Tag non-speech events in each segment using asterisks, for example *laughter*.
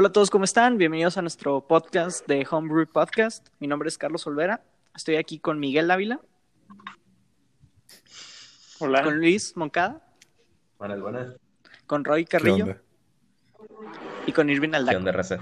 Hola a todos, ¿cómo están? Bienvenidos a nuestro podcast de Homebrew Podcast. Mi nombre es Carlos Olvera. Estoy aquí con Miguel Ávila. Hola. Con Luis Moncada. Buenas, buenas. Con Roy Carrillo. Y con Irvin Aldaco. ¿Qué onda, raza?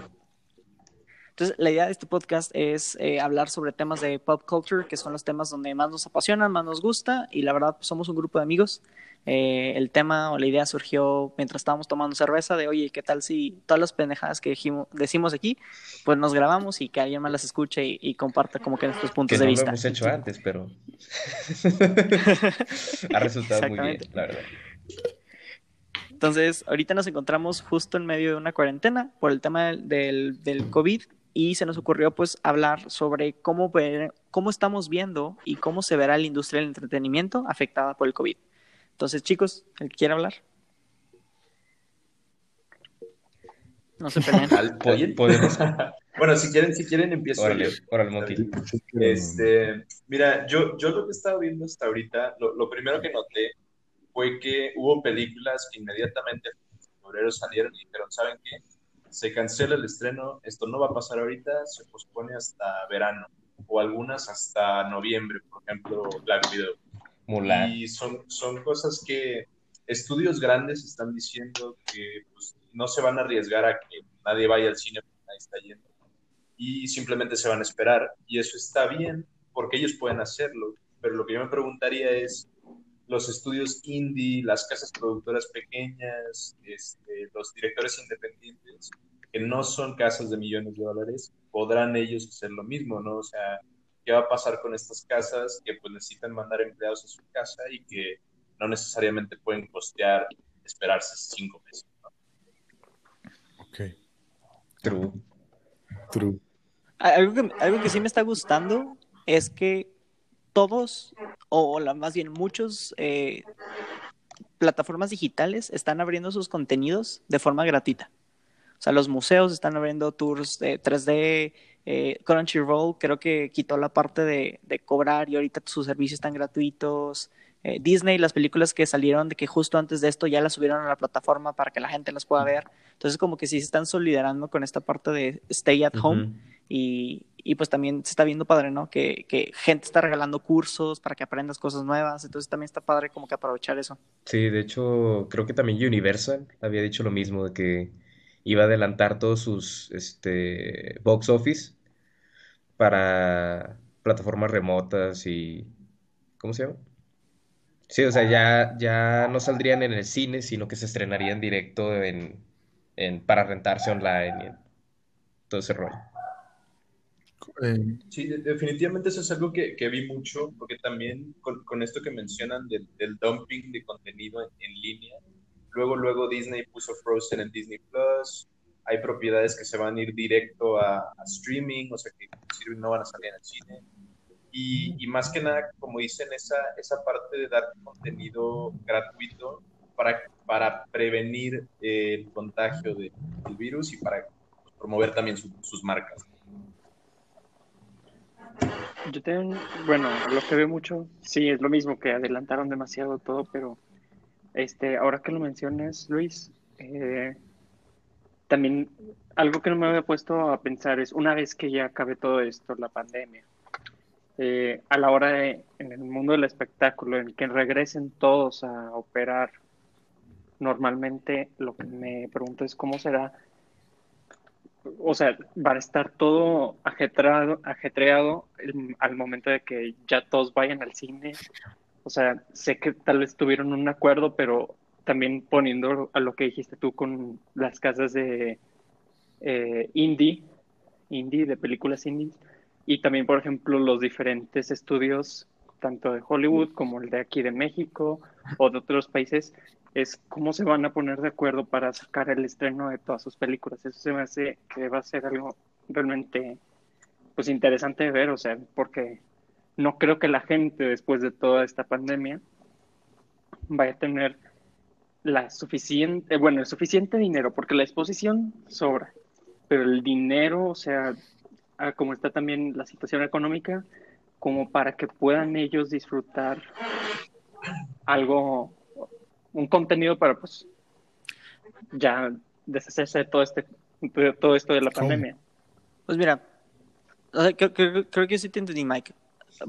Entonces, la idea de este podcast es eh, hablar sobre temas de pop culture, que son los temas donde más nos apasionan, más nos gusta, y la verdad, pues, somos un grupo de amigos. Eh, el tema o la idea surgió mientras estábamos tomando cerveza de, oye, ¿qué tal si todas las pendejadas que dijimos, decimos aquí, pues nos grabamos y que alguien más las escuche y, y comparta como que nuestros puntos que de no vista? lo hemos hecho antes, pero *laughs* ha resultado muy bien, la verdad. Entonces, ahorita nos encontramos justo en medio de una cuarentena por el tema del, del, del COVID y se nos ocurrió pues hablar sobre cómo, ver, cómo estamos viendo y cómo se verá la industria del entretenimiento afectada por el COVID. Entonces, chicos, ¿el que quiere hablar? No se peleen. *laughs* *laughs* Podemos. Bueno, si quieren, si quieren, empiezo Órale, órale, Monkey. Este, mira, yo, yo lo que he estado viendo hasta ahorita, lo, lo primero que noté fue que hubo películas que inmediatamente en febrero salieron y dijeron, ¿saben qué? Se cancela el estreno, esto no va a pasar ahorita, se pospone hasta verano, o algunas hasta noviembre, por ejemplo, Black Widow. Mulan. Y son, son cosas que estudios grandes están diciendo que pues, no se van a arriesgar a que nadie vaya al cine porque nadie está yendo. Y simplemente se van a esperar. Y eso está bien porque ellos pueden hacerlo. Pero lo que yo me preguntaría es, los estudios indie, las casas productoras pequeñas, este, los directores independientes, que no son casas de millones de dólares, podrán ellos hacer lo mismo, ¿no? O sea, ¿qué va a pasar con estas casas que pues necesitan mandar empleados a su casa y que no necesariamente pueden costear esperarse cinco meses? ¿no? Ok, True. true. Algo que, algo que sí me está gustando es que todos, o la, más bien muchos, eh, plataformas digitales están abriendo sus contenidos de forma gratuita. O sea, los museos están abriendo tours de 3D, eh, Crunchyroll creo que quitó la parte de, de cobrar y ahorita sus servicios están gratuitos. Eh, Disney, las películas que salieron de que justo antes de esto ya las subieron a la plataforma para que la gente las pueda ver. Entonces como que sí se están solidarando con esta parte de stay at home. Y, y pues también se está viendo padre, ¿no? Que, que gente está regalando cursos para que aprendas cosas nuevas. Entonces también está padre como que aprovechar eso. Sí, de hecho, creo que también Universal había dicho lo mismo, de que iba a adelantar todos sus este, box office para plataformas remotas y... ¿Cómo se llama? Sí, o sea, ya, ya no saldrían en el cine, sino que se estrenarían directo en, en, para rentarse online y todo ese rollo. Sí, de- definitivamente eso es algo que, que vi mucho, porque también con, esto que mencionan del, del dumping de contenido en, en línea, luego, luego Disney puso Frozen en Disney Plus, hay propiedades que se van a ir directo a, streaming, o sea que no van a salir al cine. Y, y más que nada, como dicen, esa, esa parte de dar contenido gratuito para, para prevenir eh, el contagio de- del virus y para promover también su- sus marcas. Yo tengo, bueno, lo que veo mucho, sí, es lo mismo que adelantaron demasiado todo, pero este, ahora que lo mencionas, Luis, eh, también algo que no me había puesto a pensar es una vez que ya acabe todo esto, la pandemia, eh, a la hora de, en el mundo del espectáculo, en que regresen todos a operar normalmente, lo que me pregunto es cómo será o sea, va a estar todo ajetreado, ajetreado al momento de que ya todos vayan al cine. O sea, sé que tal vez tuvieron un acuerdo, pero también poniendo a lo que dijiste tú con las casas de eh, indie, indie, de películas indie, y también, por ejemplo, los diferentes estudios, tanto de Hollywood como el de aquí de México o de otros países, es cómo se van a poner de acuerdo para sacar el estreno de todas sus películas. Eso se me hace que va a ser algo realmente pues interesante de ver, o sea, porque no creo que la gente después de toda esta pandemia vaya a tener la suficiente, bueno, el suficiente dinero, porque la exposición sobra, pero el dinero, o sea, como está también la situación económica, como para que puedan ellos disfrutar algo, un contenido para pues ya deshacerse de todo este de todo esto de la ¿Cómo? pandemia. Pues mira, o sea, creo, creo- creo que sí te entendí, Mike.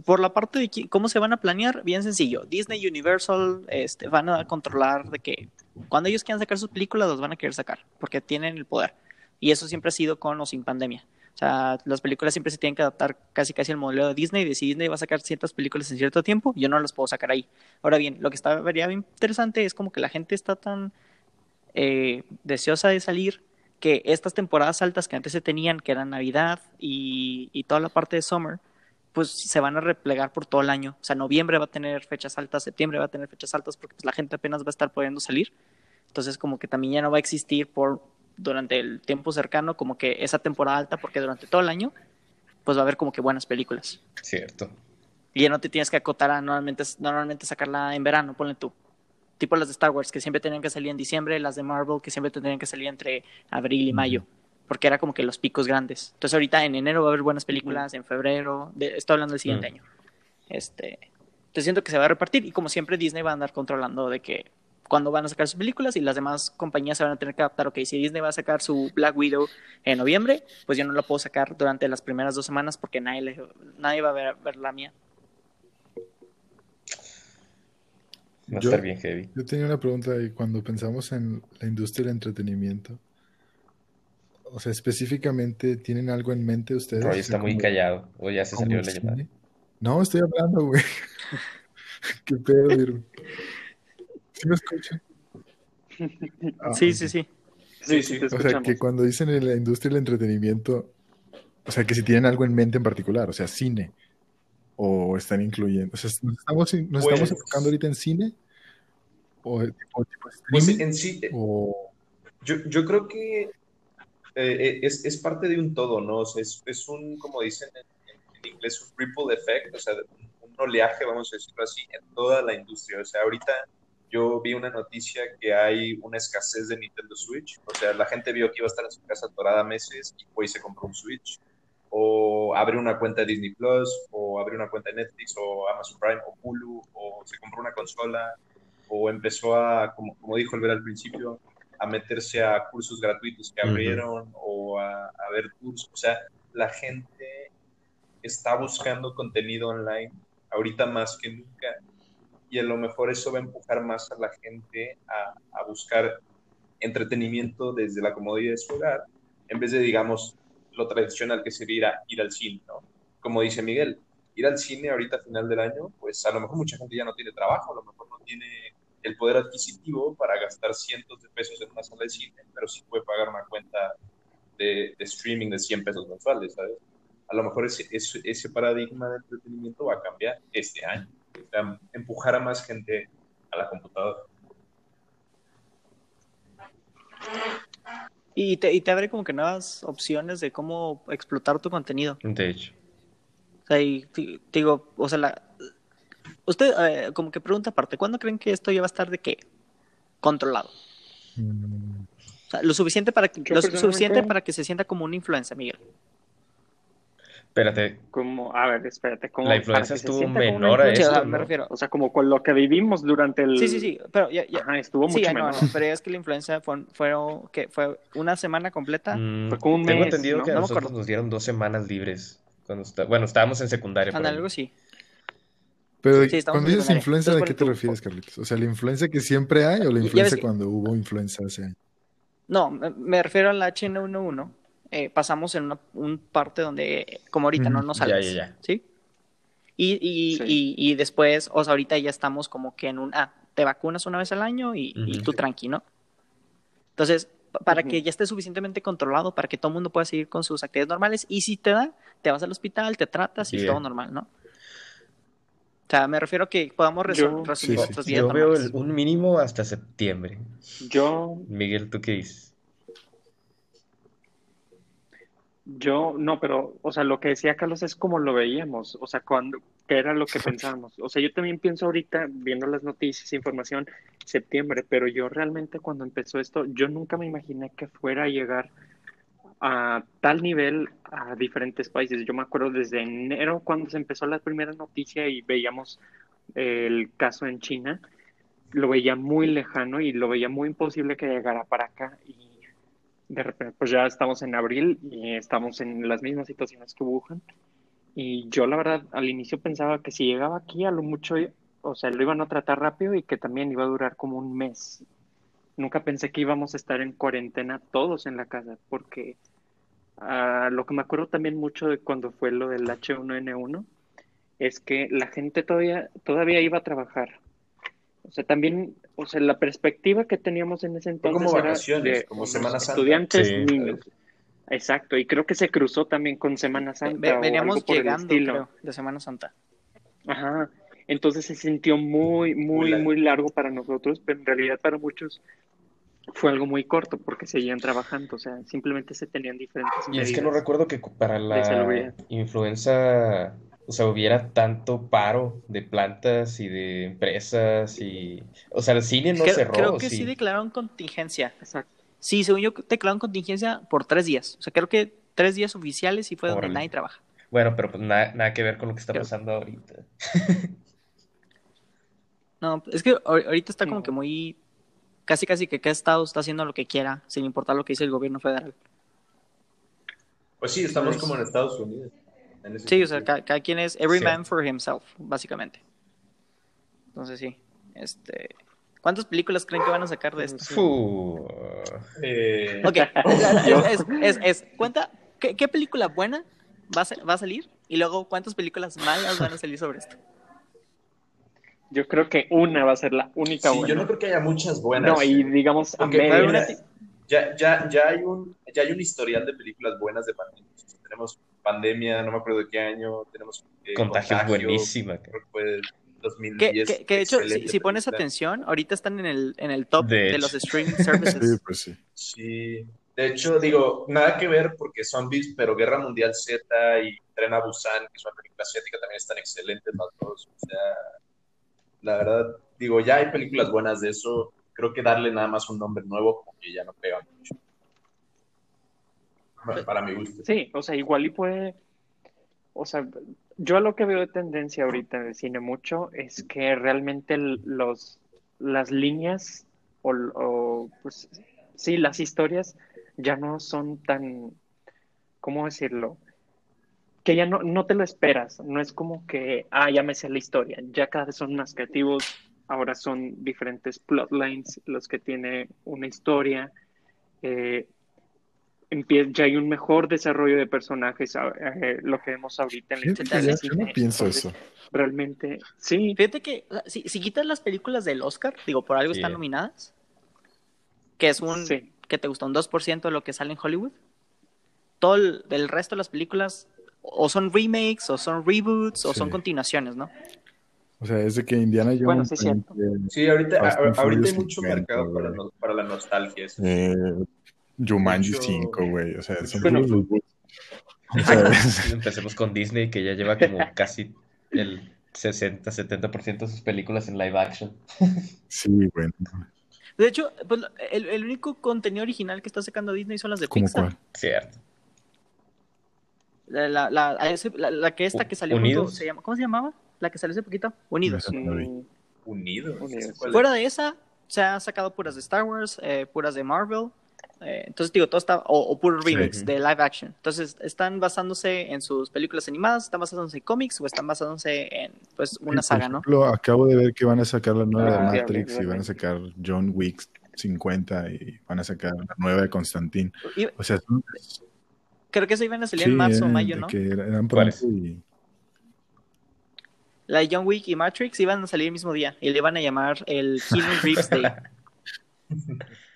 Por la parte de cómo se van a planear, bien sencillo. Disney, Universal, este, van a controlar de que cuando ellos quieran sacar sus películas, los van a querer sacar, porque tienen el poder. Y eso siempre ha sido con o sin pandemia. O sea, las películas siempre se tienen que adaptar casi casi al modelo de Disney. De si Disney va a sacar ciertas películas en cierto tiempo, yo no las puedo sacar ahí. Ahora bien, lo que está bien interesante es como que la gente está tan eh, deseosa de salir que estas temporadas altas que antes se tenían, que eran Navidad y, y toda la parte de Summer, pues se van a replegar por todo el año. O sea, noviembre va a tener fechas altas, septiembre va a tener fechas altas porque pues, la gente apenas va a estar pudiendo salir. Entonces, como que también ya no va a existir por durante el tiempo cercano como que esa temporada alta porque durante todo el año pues va a haber como que buenas películas. Cierto. Y ya no te tienes que acotar a normalmente, normalmente sacarla en verano, ponle tú. Tipo las de Star Wars, que siempre tenían que salir en diciembre, las de Marvel, que siempre tenían que salir entre abril y mayo, porque era como que los picos grandes. Entonces ahorita en enero va a haber buenas películas, en febrero, de, estoy hablando del siguiente Mm. año. Este, entonces siento que se va a repartir y como siempre Disney va a andar controlando de que cuando van a sacar sus películas y las demás compañías se van a tener que adaptar. Ok, si Disney va a sacar su Black Widow en noviembre, pues yo no la puedo sacar durante las primeras dos semanas porque nadie, le- nadie va a ver, ver la mía. Va a Yo- estar bien heavy. Yo tenía una pregunta y cuando pensamos en la industria del entretenimiento, o sea, específicamente, ¿tienen algo en mente ustedes? Roy O sea, está muy como- callado. O ya se salió el la llamada. No, estoy hablando, güey. *laughs* ¿Qué pedo? ¿Sí me escuchan? Ah, sí, sí, sí. Sí, Sí, sí, sí. te O sea, que cuando dicen en la industria del entretenimiento, o sea, que si tienen algo en mente en particular, o sea, cine, o están incluyendo, o sea, ¿nos estamos, nos Pues- estamos enfocando ahorita en cine? ¿O tipo, tipo Pues en sí, eh, ¿O yo, yo creo que eh, eh, es, es parte de un todo, ¿no? O sea, es, es un, como dicen en, en- en inglés, un ripple effect, o sea, un oleaje, vamos a decirlo así, en toda la industria. O sea, ahorita yo vi una noticia que hay una escasez de Nintendo Switch, o sea, la gente vio que iba a estar en su casa atorada meses y fue y se compró un Switch. O abrió una cuenta de Disney Plus, o abrió una cuenta de Netflix, o Amazon Prime, o Hulu, o se compró una consola, o empezó a, como, como dijo el ver al principio, a meterse a cursos gratuitos que abrieron o a, a ver tours. O sea, la gente está buscando contenido online ahorita más que nunca y a lo mejor eso va a empujar más a la gente a, buscar entretenimiento desde la comodidad de su hogar en vez de, digamos, lo tradicional que sería ir, al cine, ¿no? Como dice Miguel, ir al cine ahorita a final del año, pues a lo mejor mucha gente ya no tiene trabajo, a lo mejor no tiene el poder adquisitivo para gastar cientos de pesos en una sala de cine, pero sí puede pagar una cuenta de, streaming de 100 pesos mensuales, ¿sabes? A lo mejor ese, ese, paradigma de entretenimiento va a cambiar este año, empujar a más gente a la computadora. Y te, y te abre como que nuevas opciones de cómo explotar tu contenido. De hecho. O sea, y te- te digo, o sea, la, usted, eh, como que pregunta aparte, ¿cuándo creen que esto ya va a estar de qué? Controlado. mm, O sea, lo suficiente para que, lo suficiente para que se sienta como una influencia, Miguel. Espérate, Como, a ver, espérate, como la influencia estuvo menor a Sí, eso, me ¿no? refiero. O sea, como con lo que vivimos durante el... Sí, sí, sí, pero ya, ya- Ajá, estuvo sí, mucho I know, menor. Know, pero es que la influencia fue, fue, que fue una semana completa. Mm, Fue como un tengo mes, entendido ¿no? que a No nosotros nos dieron dos semanas libres. Cuando está... Bueno, estábamos en secundaria. algo. Pero Sí, estamos cuando dices secundaria. influencia, ¿de qué te refieres, Carlitos? O sea, ¿la influencia que siempre hay o la influencia que- cuando hubo influencia hace años? No, me, me refiero al H1N1. Eh, pasamos en una un parte donde, como ahorita, no nos Ya, sales. ya, ya. ¿Sí? Y, y, Sí. y, y después, o sea, ahorita ya estamos como que en un, ah, te vacunas una vez al año y, y Ujú. tú tranqui, ¿no? Entonces, pa- para que ya esté suficientemente controlado, para que todo el mundo pueda seguir con sus actividades normales, y si te da, te vas al hospital, te tratas y Bien. todo normal, ¿no? O sea, me refiero a que podamos resumir Sí, sí. vidas Yo veo normales. el- un mínimo hasta septiembre. Yo, Miguel, ¿tú qué dices? Yo, no, pero, o sea, lo que decía Carlos es como lo veíamos, o sea, cuando, que era lo que *laughs* pensábamos. O sea, yo también pienso ahorita, viendo las noticias, información, septiembre, pero yo realmente cuando empezó esto, yo nunca me imaginé que fuera a llegar a tal nivel a diferentes países. Yo me acuerdo desde enero cuando se empezó la primera noticia y veíamos el caso en China, lo veía muy lejano y lo veía muy imposible que llegara para acá. Y de repente, pues ya estamos en abril y estamos en las mismas situaciones que Wuhan. Y yo la verdad al inicio pensaba que si llegaba aquí a lo mucho, o sea, lo iban a tratar rápido y que también iba a durar como un mes. Nunca pensé que íbamos a estar en cuarentena todos en la casa, porque ah, lo que me acuerdo también mucho de cuando fue lo del H1N1 es que la gente todavía, todavía iba a trabajar. O sea, también, o sea, la perspectiva que teníamos en ese Fue entonces como era vacaciones, de como Semana Santa. estudiantes, Sí. niños. Exacto, y creo que se cruzó también con Semana Santa. Veníamos algo por el llegando, estilo. creo, de Semana Santa. Ajá. Entonces se sintió muy, muy, largo. muy largo para nosotros, pero en realidad para muchos fue algo muy corto porque seguían trabajando, o sea, simplemente se tenían diferentes Y es que no recuerdo que para la influenza, o sea, hubiera tanto paro de plantas y de empresas y, o sea, el cine no creo, cerró, creo que sí. sí. declararon contingencia. Exacto. Sí, según yo, declararon contingencia por tres días. O sea, creo que tres días oficiales y fue donde nadie trabaja. Bueno, pero pues nada, nada que ver con lo que está Creo- pasando ahorita. *laughs* No, es que ahor- ahorita está como No. que muy... Casi, casi que cada estado está haciendo lo que quiera, sin importar lo que dice el gobierno federal. Pues sí, estamos como en Estados Unidos. Sí, o sea, sentido. ca- cada, quien es every Sí. man for himself, básicamente. Entonces sí, este... ¿Cuántas películas creen que van a sacar de esto? Eh, Ok, *laughs* es, es, es- cuenta, ¿qué, qué película buena va a, va a salir? Y luego, ¿cuántas películas malas van a salir sobre esto? Yo creo que una va a ser la única sí, buena. yo no creo que haya muchas buenas. No, y digamos a medias. ya, ya, ya, hay un, ya hay un historial de películas buenas de pandemia. Tenemos pandemia, no me acuerdo de qué año, tenemos eh, Contagio es Contagio, buenísima. creo que fue Que, 2010. que- que de hecho, si, si pones atención, ahorita están en el, en el top De de, los streaming *laughs* Sí, services. pues sí. Sí, de hecho, digo, nada que ver porque Zombies, pero Guerra Mundial Z y Tren a Busan, que es una película asiática, también están excelentes las dos. O sea, la verdad, digo, ya hay películas buenas de eso. Creo que darle nada más un nombre nuevo, como que ya no pega mucho. Para mi. Sí, o sea, igual y puede, o sea, yo lo que veo de tendencia ahorita el cine mucho es que realmente los, las líneas o, pues sí, las historias ya no son tan, ¿cómo decirlo? Que ya no, no te lo esperas, no es como que, ah, ya me sé la historia, ya cada vez son más creativos, ahora son diferentes plotlines los que tiene una historia. Eh, ya hay un mejor desarrollo de personajes, a- eh, lo que vemos ahorita en la historia yo no pienso Entonces, eso. Realmente, sí, Fíjate que o sea, si, si quitas las películas del Oscar, digo, por algo Sí. están nominadas, que es un, sí. que te gusta, un 2% de lo que sale en Hollywood, todo el, el resto de las películas o son remakes, o son reboots, o Sí. son continuaciones, ¿no? O sea, es de que Indiana Jones. Bueno, sí, es cierto. Sí, ahorita, a- ahorita hay mucho 50, mercado para, no- para la nostalgia. eso. eh, Jumanji Mucho- 5, güey. O sea, son Bueno. reboots. *laughs* O sea, Empecemos con Disney, que ya lleva como casi el 60-70% de sus películas en live action. *laughs* sí, bueno. De hecho, pues, el, el único contenido original que está sacando Disney son las de ¿Cómo Pixar. cuál? Cierto. La, la, la, que esta que salió junto- Unidos. se llama, ¿cómo se llamaba? La que salió hace poquito. Unidos. Mm, Unidos. Fuera de esa, se ha sacado puras de Star Wars, eh, puras de Marvel. Eh, entonces, digo, todo está, o, o puros Sí. remakes de live action. Entonces, están basándose en sus películas animadas, están basándose en cómics o están basándose en, pues, una Sí, saga, por ¿no? ejemplo, acabo de ver que van a sacar la nueva Ah, de ya, Matrix y van a sacar John Wick 50 y van a sacar la nueva de Constantine. O sea, son- creo que eso iban a salir sí, en marzo o mayo, ¿no? que eran La de John Wick y Matrix iban a salir el mismo día y le iban a llamar el Keanu Reeves Day. *laughs*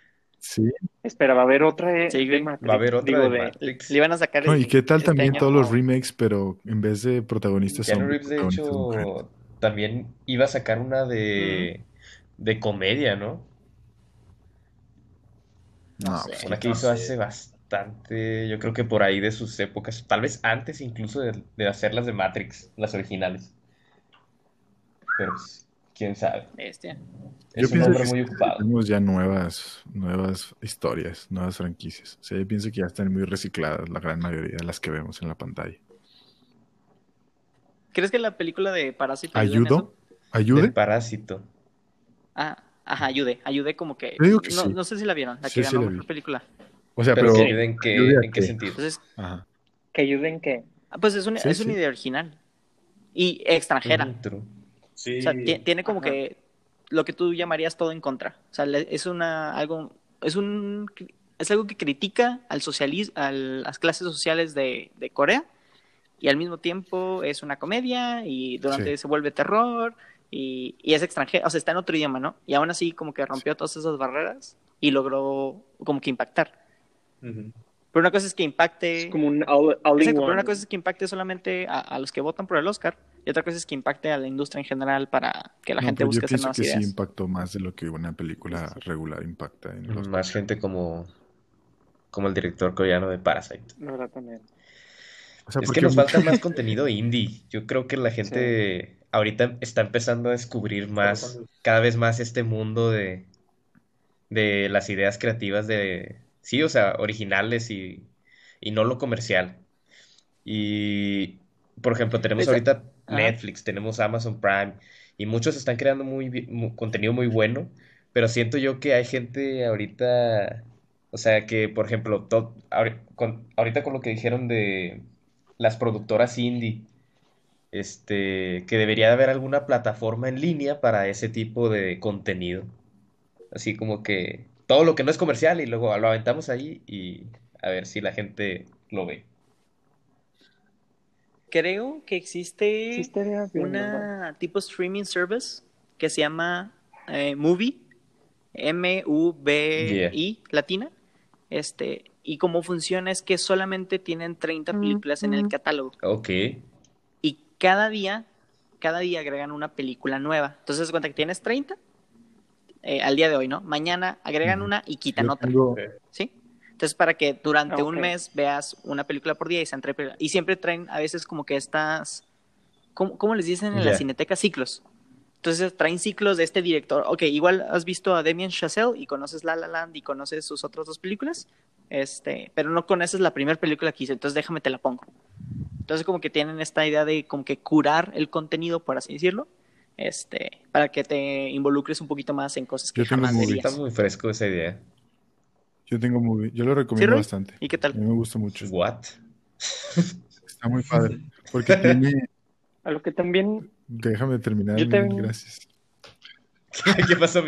sí. Espera, va a haber otra de, Sí, de. Matrix, Va a haber otra digo, de de- Matrix. Le iban a sacar No, el- y qué tal este también año. todos los remakes, pero en vez de protagonistas Keanu son Reeves, de hecho, también iba a sacar una de, de comedia, ¿no? No No, sé. pues, Una que no hizo sé. hace bastante, yo creo que por ahí de sus épocas, tal vez antes incluso de, de hacer las de Matrix, las originales. Pero pues, quién sabe. Bestia. Yo Es un pienso hombre que muy ocupado. tenemos ya nuevas, nuevas historias, nuevas franquicias. O sea, yo pienso que ya están muy recicladas la gran mayoría de las que vemos en la pantalla. ¿Crees que la película de Parásito en ¿Ayudo? ¿Ayude? Del Parásito. Ah, ajá, ayude, ayude como que... Yo digo que no, sí. no sé si la vieron, la Sí, que sí ganó la mejor película. O sea, Pero, pero... que ayude en qué, ayude en qué qué. sentido. Entonces, Ajá. Que ayuden que... ah, pues es, un- Sí, es una idea original. Y extranjera. True. Sí. O sea, ti- tiene como Ajá. que lo que tú llamarías todo en contra. O sea, es una algo es un es algo que critica al socialismo, a las clases sociales de, de Corea y al mismo tiempo es una comedia y durante Sí. se vuelve terror y, y es extranjero, o sea, está en otro idioma, ¿no? Y aún así como que rompió todas esas barreras y logró como que impactar. Ujú. Pero una cosa es que impacte Es como un all, all Exacto, pero one. una cosa es que impacte solamente a, a los que votan por el Oscar y otra cosa es que impacte a la industria en general para que la No, gente busque hacer nuevas que ideas. sí impactó más de lo que una película regular impacta en los... Más gente como, como el director coreano de Parasite. La verdad también. O sea, Es que nos falta más contenido *laughs* indie. Yo creo que la gente ahorita está empezando a descubrir más, cada vez más este mundo de, de las ideas creativas de, sí, o sea, originales y, y no lo comercial. Y, por ejemplo, tenemos Esa- ahorita Netflix, tenemos Amazon Prime y muchos están creando muy, contenido muy bueno, pero siento yo que hay gente ahorita, o sea, que, por ejemplo, ahorita con lo que dijeron de las productoras indie, este, que debería de haber alguna plataforma en línea para ese tipo de contenido. Así como que todo lo que no es comercial y luego lo aventamos ahí y a ver si la gente lo ve. Creo que existe una tipo streaming service que se llama eh, Movie, M-U-V-I, latina. Este, y cómo funciona es que solamente tienen 30 películas en el catálogo. Ok. Y cada día, cada día agregan una película nueva. Entonces, cuenta que tienes 30 eh, al día de hoy, ¿no? Mañana agregan una y quitan yo otra. tengo- ¿sí? Entonces, para que durante Ah, un ok. mes veas una película por día y, sean tres y siempre traen a veces como que estas, ¿cómo, cómo les dicen en la Ya. cineteca? Ciclos. Entonces, traen ciclos de este director. Ok, igual has visto a Damien Chazelle y conoces La La Land y conoces sus otras dos películas, este, pero no conoces la primera película que hizo, entonces déjame te la pongo. Entonces, como que tienen esta idea de como que curar el contenido, por así decirlo, este, para que te involucres un poquito más en cosas que Yo jamás verías. Está muy fresco esa idea. Yo tengo movie. Yo lo recomiendo bastante. ¿Y qué A tal? mí me gusta mucho. What? *laughs* Está muy padre. Porque tiene... A lo que también... Déjame terminar. Yo también- Gracias. *laughs* ¿Qué pasó? *laughs*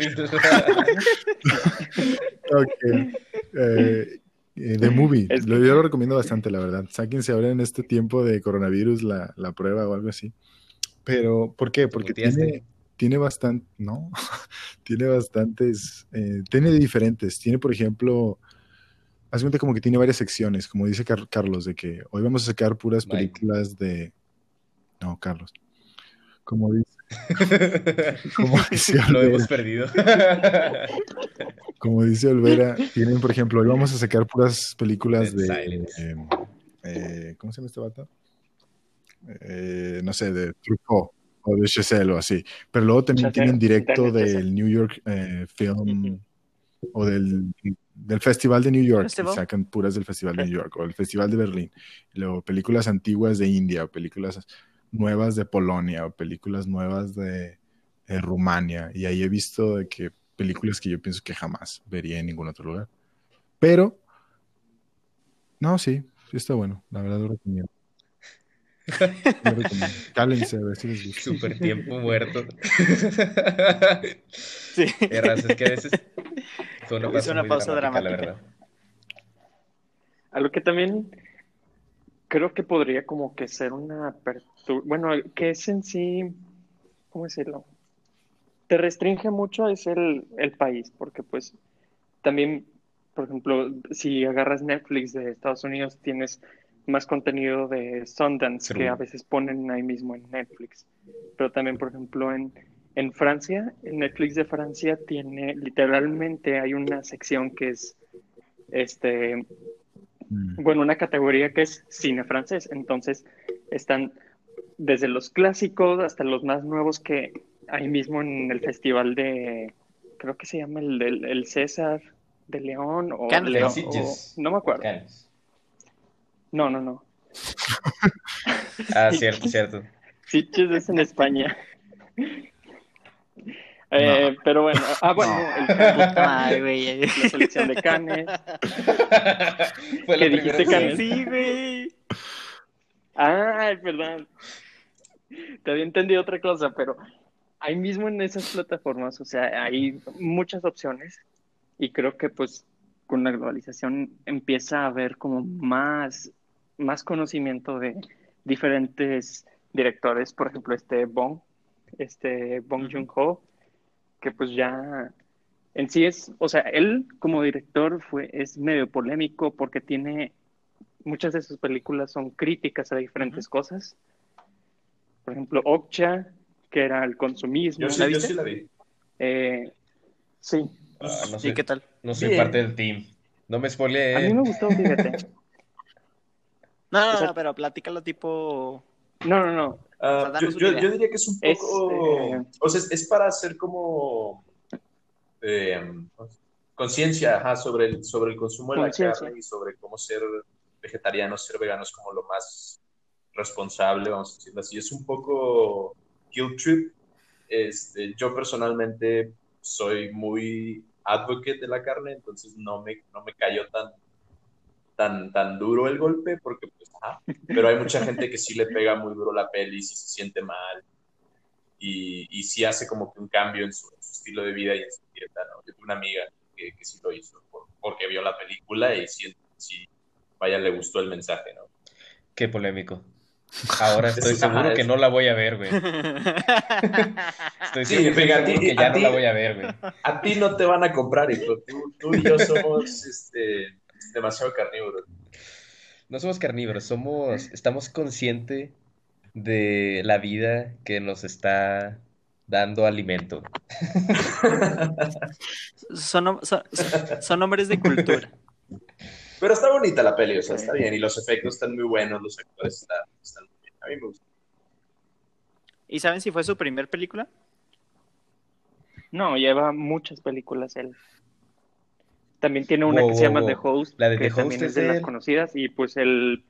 Ok. Eh, eh, The Movie. Es Lo- que- yo lo recomiendo bastante, la verdad. Sáquense ahora en este tiempo de coronavirus la, la prueba o algo así. Pero, ¿por qué? Porque tiene, tiene bastante, no, *laughs* tiene bastantes, eh, tiene diferentes. Tiene, por ejemplo, haz cuenta como que tiene varias secciones, como dice Car- Carlos, de que hoy vamos a sacar puras Mike. películas de, no, Carlos. Como dice, *laughs* como dice Lo hemos perdido. *laughs* Como dice Olvera, tienen, por ejemplo, hoy vamos a sacar puras películas Dead de. Eh, eh, ¿Cómo se llama este vato? Eh, no sé, de Truffaut o de Chazelle o así. Pero luego también Chazelle, tienen directo Chazelle. del New York eh, Film o del, del Festival de New York. y sacan puras del Festival de New York o el Festival de Berlín. Y luego películas antiguas de India o películas nuevas de Polonia o películas nuevas de, de Rumania. Y ahí he visto de que películas que yo pienso que jamás vería en ningún otro lugar. Pero, no, sí, sí está bueno. La verdad lo recomiendo. Cálense a ver si les gusta. Super tiempo muerto. Sí. Raza, es que a veces fue una Hizo pausa una muy pausa dramática, la dramática. verdad. A lo que también creo que podría como que ser una apertura, bueno, que es en sí, ¿cómo decirlo? Te restringe mucho es el, el país, porque pues también, por ejemplo, si agarras Netflix de Estados Unidos, tienes más contenido de Sundance que a veces ponen ahí mismo en Netflix. Pero también, por ejemplo, en, en Francia, el Netflix de Francia tiene literalmente, hay una sección que es este Mm. bueno, una categoría que es cine francés. Entonces, están desde los clásicos hasta los más nuevos que ahí mismo en el festival de, creo que se llama el, del el César de León o, León, o- no me acuerdo. Canes. No, no, no. Ah, cierto, cierto. Sitges es en España. Eh, Pero bueno, ah, bueno, No. el madre, güey. la selección de Cannes. Fue la ¿Qué primera dijiste, que- Karen? Sí, güey. Ah, es verdad. Te había entendido otra cosa, pero ahí mismo en esas plataformas, o sea, hay muchas opciones y creo que pues con la globalización empieza a haber como más, más conocimiento de diferentes directores, por ejemplo, este Bong, este Bong Joon-ho, que pues ya en sí es, o sea, él como director fue, es medio polémico porque tiene muchas de sus películas son críticas a diferentes cosas. Por ejemplo, Okja, que era el consumismo. Yo sí, ¿La yo sí la vi. Eh, sí, Ah, no soy, ¿qué tal? no soy Bien. parte del team. No me a mí spoileé. me gustó, fíjate. *laughs* No, no, O sea- no, pero platícalo tipo. No, no, no. O sea, yo, yo- yo diría que es un Es, poco, eh, o sea, es, es para hacer como eh, conciencia ajá, sobre el, sobre el consumo de la carne y sobre cómo ser vegetariano, ser vegano es como lo más responsable, vamos a decirlo así. Es un poco guilt trip. Este, yo personalmente soy muy advocate de la carne, entonces no me, no me cayó tan, tan, tan duro el golpe, porque pues, ajá. pero hay mucha gente que sí le pega muy duro la peli, sí se siente mal, y, y sí hace como que un cambio en su, en su estilo de vida y en su dieta, ¿no? Yo tuve una amiga que, que sí lo hizo, por- porque vio la película y sí, sí, vaya, le gustó el mensaje, ¿no? Qué polémico. Ahora *laughs* estoy Es- ajá, seguro que es- no la voy a ver, güey. Estoy Sí, seguro venga, ti- que ya no la voy a ver, güey. A ti no te van a comprar, hijo. Tú, tú y yo somos este, demasiado carnívoros. No somos carnívoros, somos, estamos conscientes de la vida que nos está dando alimento. *laughs* son, son, son- son hombres de cultura. Pero está bonita la peli, o sea, está bien. Y los efectos están muy buenos, los actores están, están muy bien. A mí me gusta. ¿Y saben si fue su primer película? No, lleva muchas películas él. También tiene una Wow, que se llama wow. The Host, La de que The también Host es es de las conocidas, y pues el...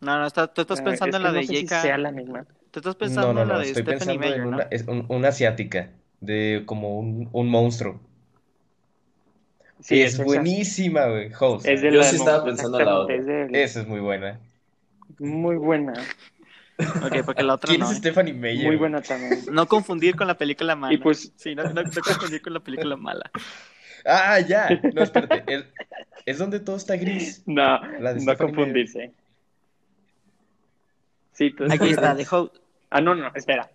No, no, está- tú estás eh, pensando es en la no de sé si sea la misma. Tú estás pensando no, no, en la no, de estoy Stephanie pensando en ¿no? una, es un- una asiática, de como un, un monstruo. Sí, es esa. buenísima, güey. Host. Es de Yo la sí estaba pensando en la otra. es Esa es muy buena. Muy buena, Ok, porque la otra ¿Quién no. es ¿eh? Stephanie Meyer? muy buena también. No confundir con la película mala. Y pues, Sí, no, no, no confundir con la película mala. Ah, ya. No, espérate. Es, es donde todo está gris. no, La de no confundirse. Sí, tú- Aquí está, The Host. Ah, no, no, espera.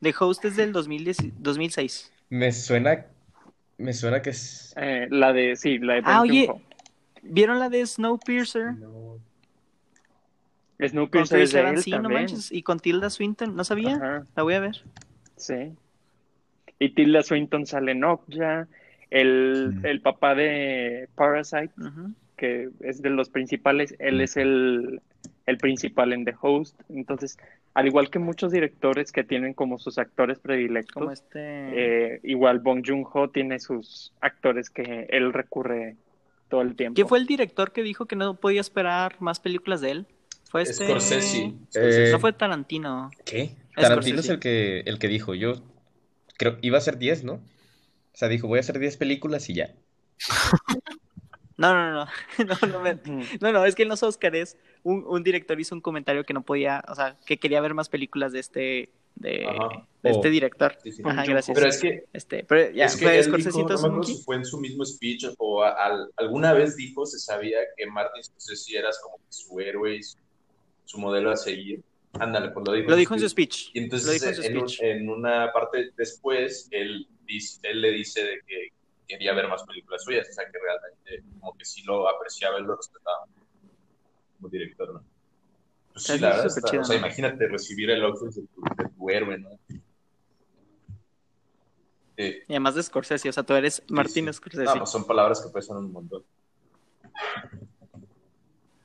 The Host es del 2010 2006. Me suena. Me suena que es. Eh, la de, sí, la de Ah, oye. ¿Vieron la de Snowpiercer? Con Snowpiercer Chris de él sí, no también. manches. Y con Tilda Swinton, no sabía. Ajá, La voy a ver. sí. Y Tilda Swinton sale en Okja. El, el papá de Parasite, que es de los principales, él es el, el principal en The Host. Entonces, al igual que muchos directores que tienen como sus actores predilectos, Como este. eh, igual Bong Joon-ho tiene sus actores que él recurre todo el tiempo. ¿Quién fue el director que dijo que no podía esperar más películas de él? Fue este. Scorsese. Eh, No fue Tarantino. ¿Qué? Es Tarantino es Scorsese. el que, el que dijo. Yo creo iba a ser 10, ¿no? O sea, dijo, voy a hacer 10 películas y ya. *laughs* No, no, no. *laughs* No, no, me- no, no, es que en los Oscars un, un director hizo un comentario que no podía, o sea, que quería ver más películas de este, de, Ajá. de este Oh. director. Sí, sí. Ajá, gracias. Pero es que, Este, pero ya, es que fue dijo, no si fue en su mismo speech o a- al- alguna vez dijo, se sabía que Martin Scorsese era como su héroe y su, su modelo a seguir. Ándale, pues lo dijo. Lo dijo en su speech. Y Lo entonces dijo en su en, un- speech. en una parte después, él, él le dice de que quería ver más películas suyas, o sea que realmente como que sí lo apreciaba y lo respetaba como director, ¿no? Pues sí, la verdad, súper está- chido, o sea, ¿no? imagínate recibir elogios de tu, de tu héroe, ¿no? Sí. Y además de Scorsese, o sea, tú eres Martín sí. Scorsese. No, pues son palabras que pesan un montón.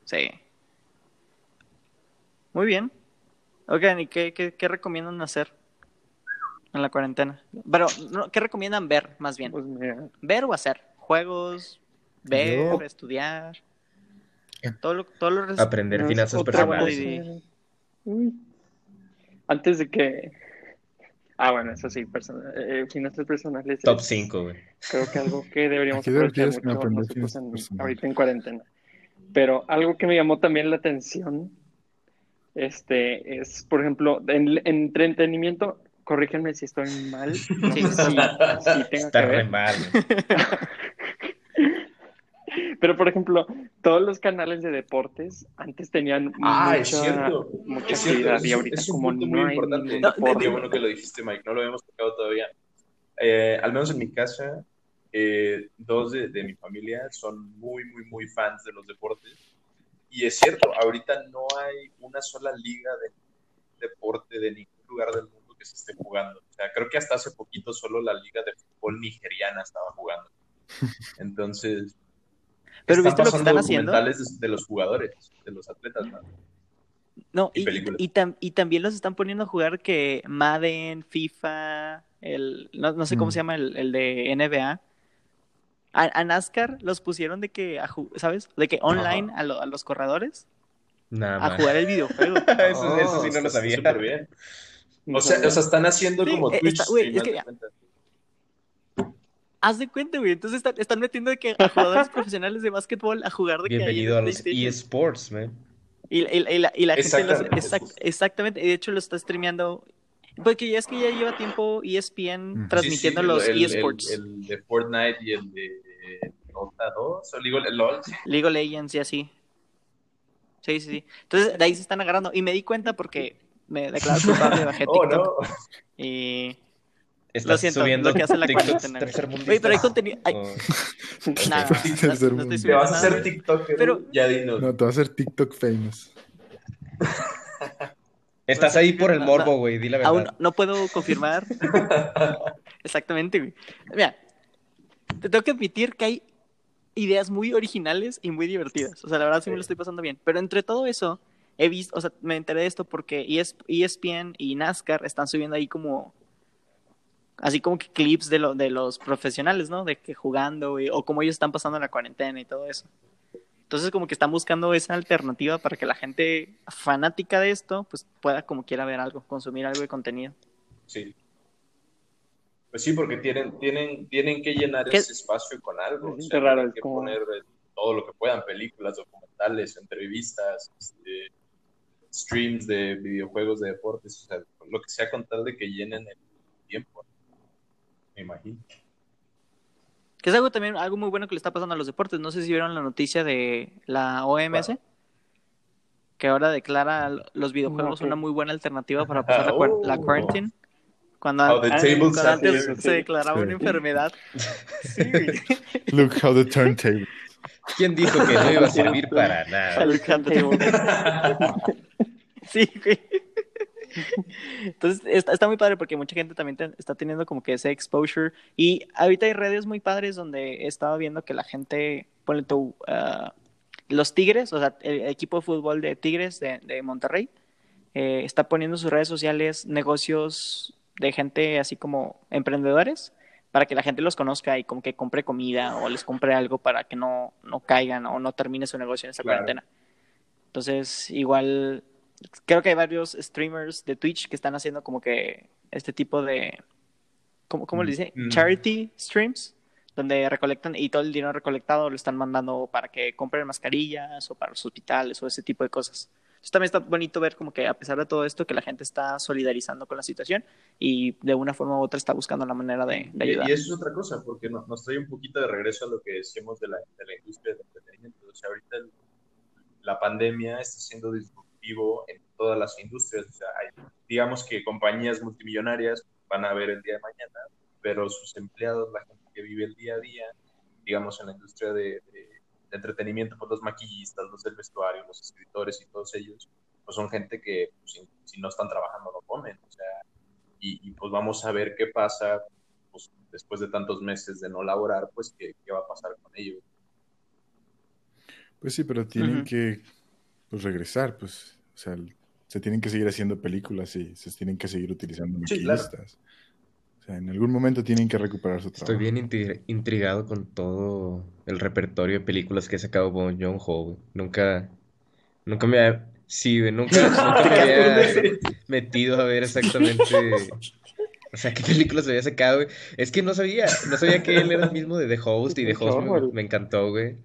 Sí. Muy bien. Oigan, ¿y qué, qué, qué recomiendan hacer en la cuarentena? Pero, no, ¿qué recomiendan ver, más bien? Pues mira, ¿Ver o hacer? ¿Juegos? ¿Ver? Yo- ¿Estudiar? Todo lo, todo lo res- Aprender no finanzas personales. Antes de que Ah, bueno, eso sí, persona- eh, finanzas personales. Top es- 5, güey. Creo que algo que deberíamos aprovechar mucho nosotros en- ahorita en cuarentena. Pero algo que me llamó también la atención, este, es, por ejemplo, en, en entretenimiento, corrígenme si estoy mal, no Sí, mal. si tenga Está que re ver, mal, güey. *laughs* pero por ejemplo, todos los canales de deportes antes tenían Ah, mucha, es cierto. mucha Es cierto, actividad eso y es- ahorita es un como punto no muy hay importante. No, Qué bueno que lo dijiste, Mike. No lo habíamos tocado todavía. Eh, al menos en mi casa, eh, dos de, de mi familia son muy, muy, muy fans de los deportes. Y es cierto, ahorita no hay una sola liga de deporte de ningún lugar del mundo que se esté jugando. O sea, creo que hasta hace poquito solo la liga de fútbol nigeriana estaba jugando. *laughs* Entonces, Pero están ¿viste lo que están haciendo? de, de los jugadores, de los atletas, ¿no? No, Y y, tam- y también los están poniendo a jugar que Madden, FIFA, el, no, no sé cómo Mm. se llama el, el de NBA. A, a NASCAR los pusieron de que, a ¿sabes? De que online a, lo- a los corredores Nada a jugar el videojuego. *laughs* Eso, eso sí no lo está sabía. súper bien. O sea, o sea, están haciendo Sí, como eh, Twitch está- güey, stream, es que haz de cuenta. Haz de cuenta, güey. Entonces están, están metiendo de que a jugadores *laughs* profesionales de básquetbol a jugar de que Bienvenido a los eSports, man. Y, y- y la, y la gente los- Exactamente. exact- exactamente, y de hecho lo está streameando. Porque ya es que ya lleva tiempo ESPN transmitiendo Sí, sí, los el- eSports, El, el de Fortnite y el de Dota 2, o digo, el LOL. League of Legends y así. Sí, sí, sí. Entonces de ahí se están agarrando. Y me di cuenta porque me declaré culpable, bajé *laughs* Oh, TikTok. no. Y. Estás siento, subiendo lo que hace la cuarentena. Oye, pero hay contenido. ay, Oh, *laughs* nada, no, no, estoy Te vas a hacer güey. TikToker. Pero- ya dinos. No, te va a hacer TikTok famous. *laughs* Estás ahí por el morbo, no. güey, di la verdad. Aún no puedo confirmar. Exactamente, güey. Mira, te tengo que admitir que hay ideas muy originales y muy divertidas. O sea, la verdad sí me lo estoy pasando bien. Pero entre todo eso, he visto, o sea, me enteré de esto porque E ES ESPN y NASCAR están subiendo ahí como, así como que clips de, lo, de los profesionales, ¿no? De que jugando, güey, o cómo ellos están pasando la cuarentena y todo eso. Entonces como que están buscando esa alternativa para que la gente fanática de esto, pues pueda como quiera ver algo, consumir algo de contenido. Sí. Pues sí, porque tienen, tienen, tienen que llenar ¿Qué? ese espacio con algo. Es o sea, raro, tienen es que como- poner todo lo que puedan, películas, documentales, entrevistas, este, streams de videojuegos, de deportes, o sea, lo que sea con tal de que llenen el tiempo. Me imagino. Que es algo también, algo muy bueno que le está pasando a los deportes. No sé si vieron la noticia de la OMS, que ahora declara los videojuegos No, ok. una muy buena alternativa para pasar la, *laughs* cuar- la Oh. quarantine. Cuando, How the tables cuando antes se declaraba Sí. una enfermedad. Sí, *laughs* güey. Look how the turntable. ¿Quién dijo que no iba a servir para nada? Alejandro. *laughs* Sí, güey. Entonces está, está muy padre porque mucha gente también te- está teniendo como que ese exposure. Y ahorita hay redes muy padres donde he estado viendo que la gente, ponle tú, ah, los Tigres, o sea, el equipo de fútbol de Tigres de, de Monterrey, eh, está poniendo en sus redes sociales negocios de gente así como emprendedores para que la gente los conozca y como que compre comida o les compre algo para que no, no caigan o no termine su negocio en esta Claro. cuarentena. Entonces, igual, creo que hay varios streamers de Twitch que están haciendo como que este tipo de, ¿cómo, cómo le dice? Mm. Charity streams, donde recolectan y todo el dinero recolectado lo están mandando para que compren mascarillas o para los hospitales o ese tipo de cosas. Entonces también está bonito ver como que a pesar de todo esto, que la gente está solidarizando con la situación y de una forma u otra está buscando la manera de, de ayudar. y eso es otra cosa, porque no- nos trae un poquito de regreso a lo que decíamos de la, de la industria del entretenimiento. O sea, ahorita el- la pandemia está siendo disruptivo en todas las industrias. O sea, hay, digamos que compañías multimillonarias van a ver el día de mañana, pero sus empleados, la gente que vive el día a día, digamos en la industria de- de entretenimiento, pues los maquillistas, los del vestuario, los escritores y todos ellos, pues son gente que pues, si, si no están trabajando no comen. O sea, y, y, pues vamos a ver qué pasa pues, después de tantos meses de no laborar, pues qué, qué va a pasar con ellos. Pues sí, pero tienen que pues, regresar, pues. O sea, se tienen que seguir haciendo películas y se tienen que seguir utilizando Sí, claro. Maquillistas. O sea, en algún momento tienen que recuperar su trabajo. Estoy bien intri- intrigado con todo el repertorio de películas que ha sacado Bong Joon-ho, güey. Nunca, nunca me ha... Sí, güey, nunca, *laughs* nunca me había metido a ver exactamente O sea, ¿qué películas había sacado, güey? Es que no sabía, no sabía que él era el mismo de The Host y The Host me, me encantó, güey.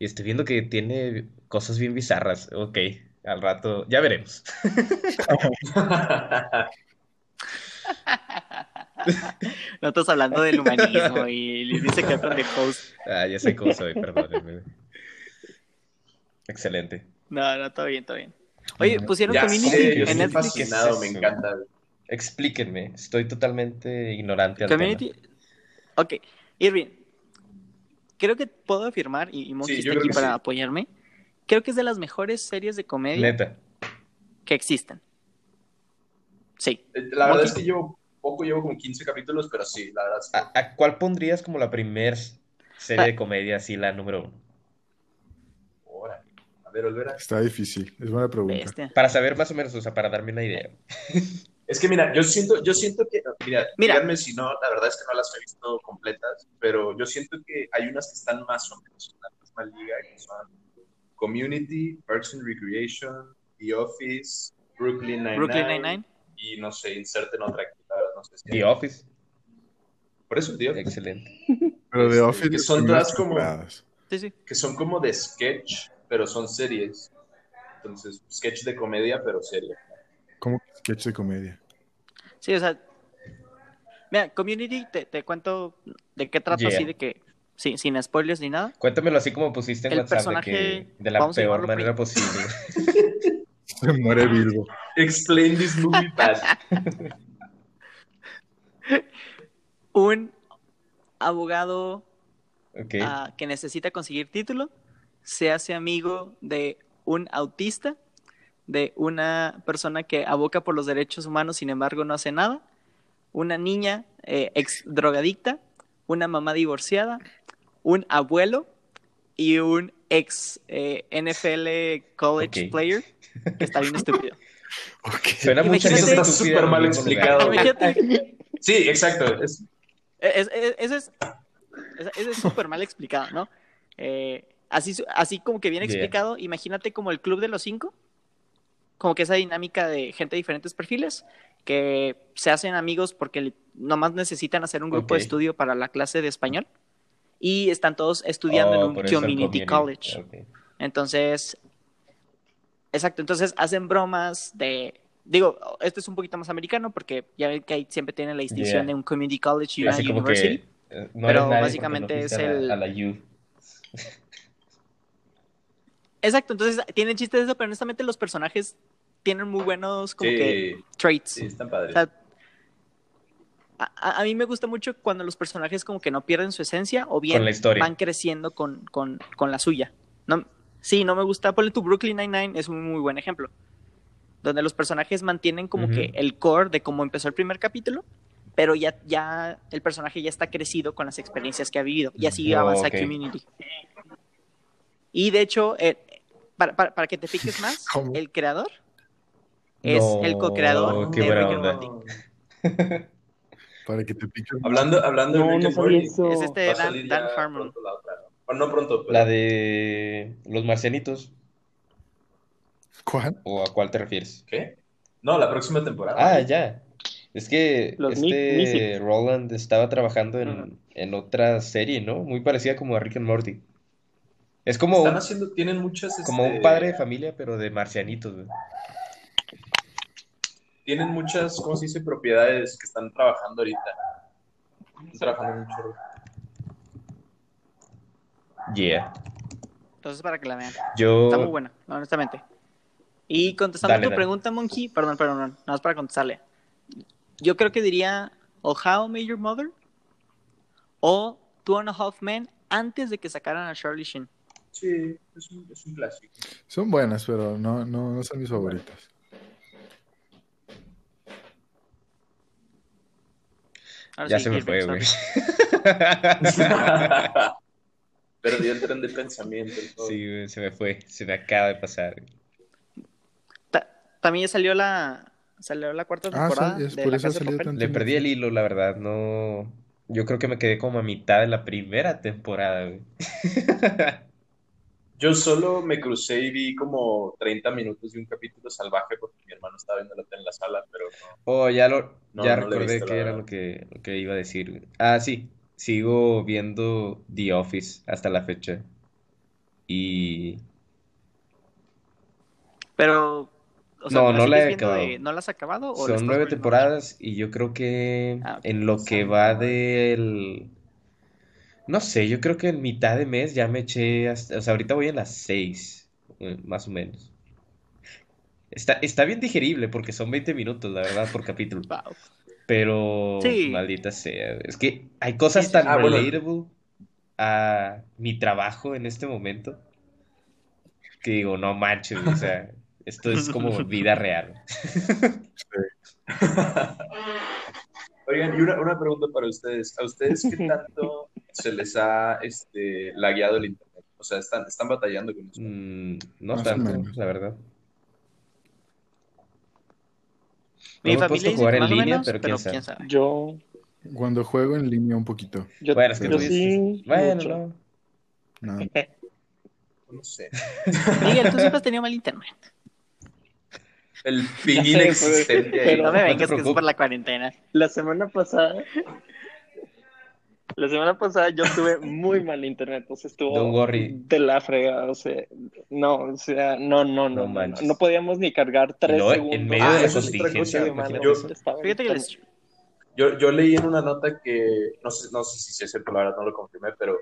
Y estoy viendo que tiene cosas bien bizarras. Ok, al rato, ya veremos. *laughs* *laughs* *laughs* No estás hablando del humanismo y dice que con The Host. Ah, ya sé cómo soy, perdónenme. Excelente. No, no, todo bien, todo bien. Oye, pusieron Ya Community sé, yo en estoy Netflix. fascinado, me encanta. Explíquenme, estoy totalmente ignorante al Community. Ok, Irving. Creo que puedo afirmar, y, y Monkey Sí, yo está aquí para sí. apoyarme. Creo que es de las mejores series de tema. comedia Neta. que existen. Sí. Eh, La verdad es que llevo poco, llevo como 15 capítulos, pero sí, la verdad. sí. ¿A, a cuál pondrías como la primer serie Ah. de comedia, así la número uno? Órale. A ver, Olvera. Está difícil. Es buena pregunta. Bestia. Para saber más o menos, o sea, para darme una idea. *laughs* Es que mira, yo siento, yo siento que, mira, Mira. díganme si no, la verdad es que no las he visto completas, pero yo siento que hay unas que están más o menos en la misma liga, que son Community, Parks and Recreation, The Office, Brooklyn Nine-Nine, Brooklyn Nine-Nine. y no sé, inserten otra verdad no sé si The Office. Por eso, The Office. Excelente. Pero The Este, Office que son todas como- temporadas. Sí, sí. que son como de sketch, pero son series. Entonces, sketch de comedia, pero serie. Como sketch de comedia. Sí, o sea. Mira, Community, te, te cuento de qué trata Yeah. así, de que. Sí, sin spoilers ni nada. Cuéntamelo así como pusiste en El WhatsApp, de, personaje- que, de la vamos a peor manera posible. *laughs* *laughs* Se muere Bilbo. Explain this movie, Pat. *laughs* Un abogado ah, que necesita conseguir título se hace amigo de un autista, de una persona que aboca por los derechos humanos, sin embargo no hace nada, una niña eh, ex drogadicta, una mamá divorciada, un abuelo y un ex eh, NFL college player que está bien estúpido. *laughs* Ok. Suena gente Eso está súper mal explicado. Imagínate, Sí, exacto. Es- Eso es, es- eso es súper mal explicado, ¿no? Eh, así, así como que bien Yeah. explicado, imagínate como el club de los cinco, como que esa dinámica de gente de diferentes perfiles, que se hacen amigos porque nomás necesitan hacer un grupo de estudio para la clase de español y están todos estudiando Oh, en un eso el community, college. Entonces, exacto, entonces hacen bromas de, digo, este es un poquito más americano porque ya ven que ahí siempre tienen la distinción Yeah. de un community college y una university. que eh, no Pero básicamente es fuiste a la- el- a la U. Exacto, entonces tienen chistes de eso, pero honestamente los personajes tienen muy buenos como que traits. sí, están O padres. sea, a, mí me gusta mucho cuando los personajes como que no pierden su esencia o bien Con la historia. van creciendo con, con, con la suya. No, sí, no me gusta. Ponle tu Brooklyn Nine-Nine es un muy buen ejemplo. Donde los personajes mantienen como que el core de cómo empezó el primer capítulo, pero ya, ya el personaje ya está crecido con las experiencias que ha vivido. Y así Oh, avanza ok. Community. Y de hecho, eh, para, para- para que te piques más, *laughs* ¿Cómo? el creador es No, el co-creador de Rick and. Morty. *laughs* Para que te pique. Hablando, hablando No, de Rick no and Morty. Es este Dan, Dan Harmon. pronto la otra, ¿no? Bueno, no pronto, pero La de los marcianitos. ¿Cuál? ¿O a cuál te refieres? ¿qué? No, la próxima temporada. Ah, ya. Es que Los Mi- este. Roland estaba trabajando en, en otra serie, ¿no? Muy parecida como a Rick and Morty. Es como Están un, haciendo, tienen muchas, como este, un padre de familia, pero de marcianitos, güey. tienen muchas, ¿cómo se dice? Propiedades que están trabajando ahorita. Están trabajando mucho. Yeah. Entonces, para que la vean. Yo. Está muy buena, honestamente. Y contestando Dale, tu dale. pregunta, Monkey, perdón, perdón, no, nada más para contestarle. Yo creo que diría o How Met Your Mother o Two and a Half Men antes de que sacaran a Charlie Sheen. Sí, es un, es un clásico. Son buenas, pero no, no, no son mis favoritas. Ahora Ya sí, se me fue, güey. *laughs* Perdí el tren de pensamiento. y todo. Sí, güey, se me fue. Se me acaba de pasar. güey. Ta- También ya salió la, salió la cuarta Ah, temporada sí, es de por La eso ha Casa de salido Papel. tanto. Le perdí el hilo, la verdad. No. Yo creo que me quedé como a mitad de la primera temporada, güey. *laughs* Yo solo me crucé y vi como 30 minutos de un capítulo salvaje porque mi hermano estaba viendo la tele en la sala, pero no. Oh, ya lo, No, ya no recordé que era lo que, lo que iba a decir. güey. Ah, sí, sigo viendo The Office hasta la fecha. Y Pero, o sea, No, ¿la no la he acabado. de- ¿No la has acabado o son nueve a temporadas y yo creo que Ah, en lo que va del... No sé, yo creo que en mitad de mes ya me eché hasta... O sea, ahorita voy en las seis, eh, más o menos. Está, está bien digerible porque son 20 minutos, la verdad, por capítulo. Wow. Pero, Sí. maldita sea, es que hay cosas Sí, sí. tan Ah, bueno. relatable a mi trabajo en este momento que digo, no manches, o sea, esto es como *laughs* vida real. Oigan, y una, una pregunta para ustedes. ¿A ustedes qué tanto se les ha este, lagueado el internet? O sea, ¿están, están batallando con eso? Mm, no Más tanto, la verdad. Mi No me he familia jugar en línea, menos, pero quién pero sabe. quién sabe. Yo, Cuando juego en línea un poquito. yo, Bueno, es que yo tú sí, dices, bueno. No, *laughs* No sé. Miguel, tú siempre has tenido mal internet. El *laughs* sé, inexistente pero- No me no vengas que es por la cuarentena. La semana pasada, la semana pasada yo tuve muy mal internet, o sea, estuvo Don't worry. de la fregada, o sea, no, o sea, no, no, no, No no, no, manches. no podíamos ni cargar tres en segundos. medio de la Ah, eso es contingencia, otra cosa, imagínate yo- Fíjate que en- les... Yo, yo leí en una nota que, no sé, no sé si es cierto, la verdad no lo confirmé, pero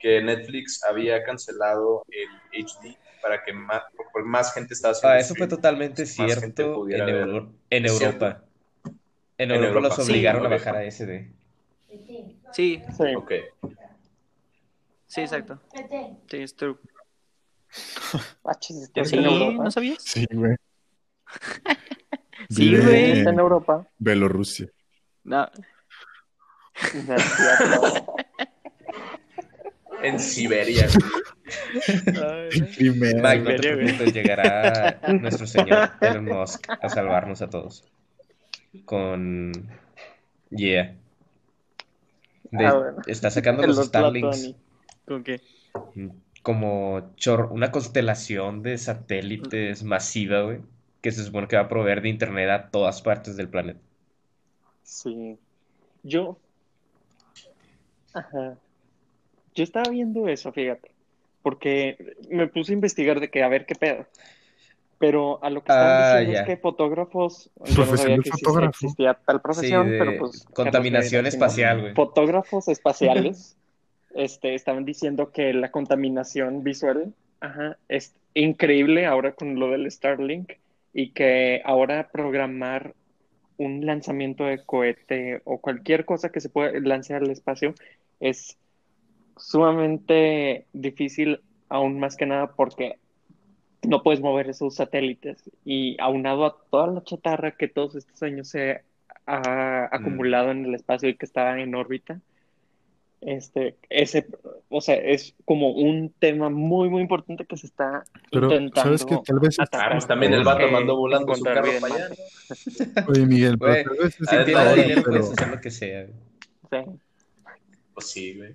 que Netflix había cancelado el HD para que más, porque más gente estaba haciendo Ah, eso fue totalmente gente cierto pudiera en. Euro- en Europa. En En Europa Europa. los Sí, obligaron a bajar a SD. Sí, Sí. Ok. sí, exacto. Sí, es true. *laughs* Ah, chis, ¿está Sí, en Europa? ¿no sabías? sí, güey. Sí, güey. ¿Está en en Europa? Bielorrusia. No. *laughs* En Siberia. En Crimea. *laughs* Mike, no te preocupes, llegará *laughs* nuestro señor Elon Musk a salvarnos a todos. Con... Yeah. De- Ah, bueno. Está sacando los Lord Starlinks. ¿Con qué? como chor- una constelación de satélites masiva, güey, que se supone que va a proveer de internet a todas partes del planeta. Sí. Yo. Ajá. Yo estaba viendo eso, fíjate. Porque me puse a investigar de que a ver qué pedo. Pero a lo que estaban Ah, diciendo es que fotógrafos. No Profesión que exist- fotógrafo. existía tal profesión, Sí, de pero pues. contaminación espacial, güey. Fotógrafos espaciales *laughs* este, estaban diciendo que la contaminación visual ajá, es increíble ahora con lo del Starlink y que ahora programar un lanzamiento de cohete o cualquier cosa que se pueda lanzar al espacio es sumamente difícil, aún más que nada porque no puedes mover esos satélites y aunado a toda la chatarra que todos estos años se ha acumulado en el espacio y que está en órbita, este, ese, o sea, es como un tema muy, muy importante que se está Pero, intentando ¿sabes? Tal vez- atacar. Ah, también el vato Eh, mandó volando su carro para allá. *laughs* Oye, Miguel, pero Güey, tal vez es ahora, pero lo que sea. Sí. Pues sí, güey.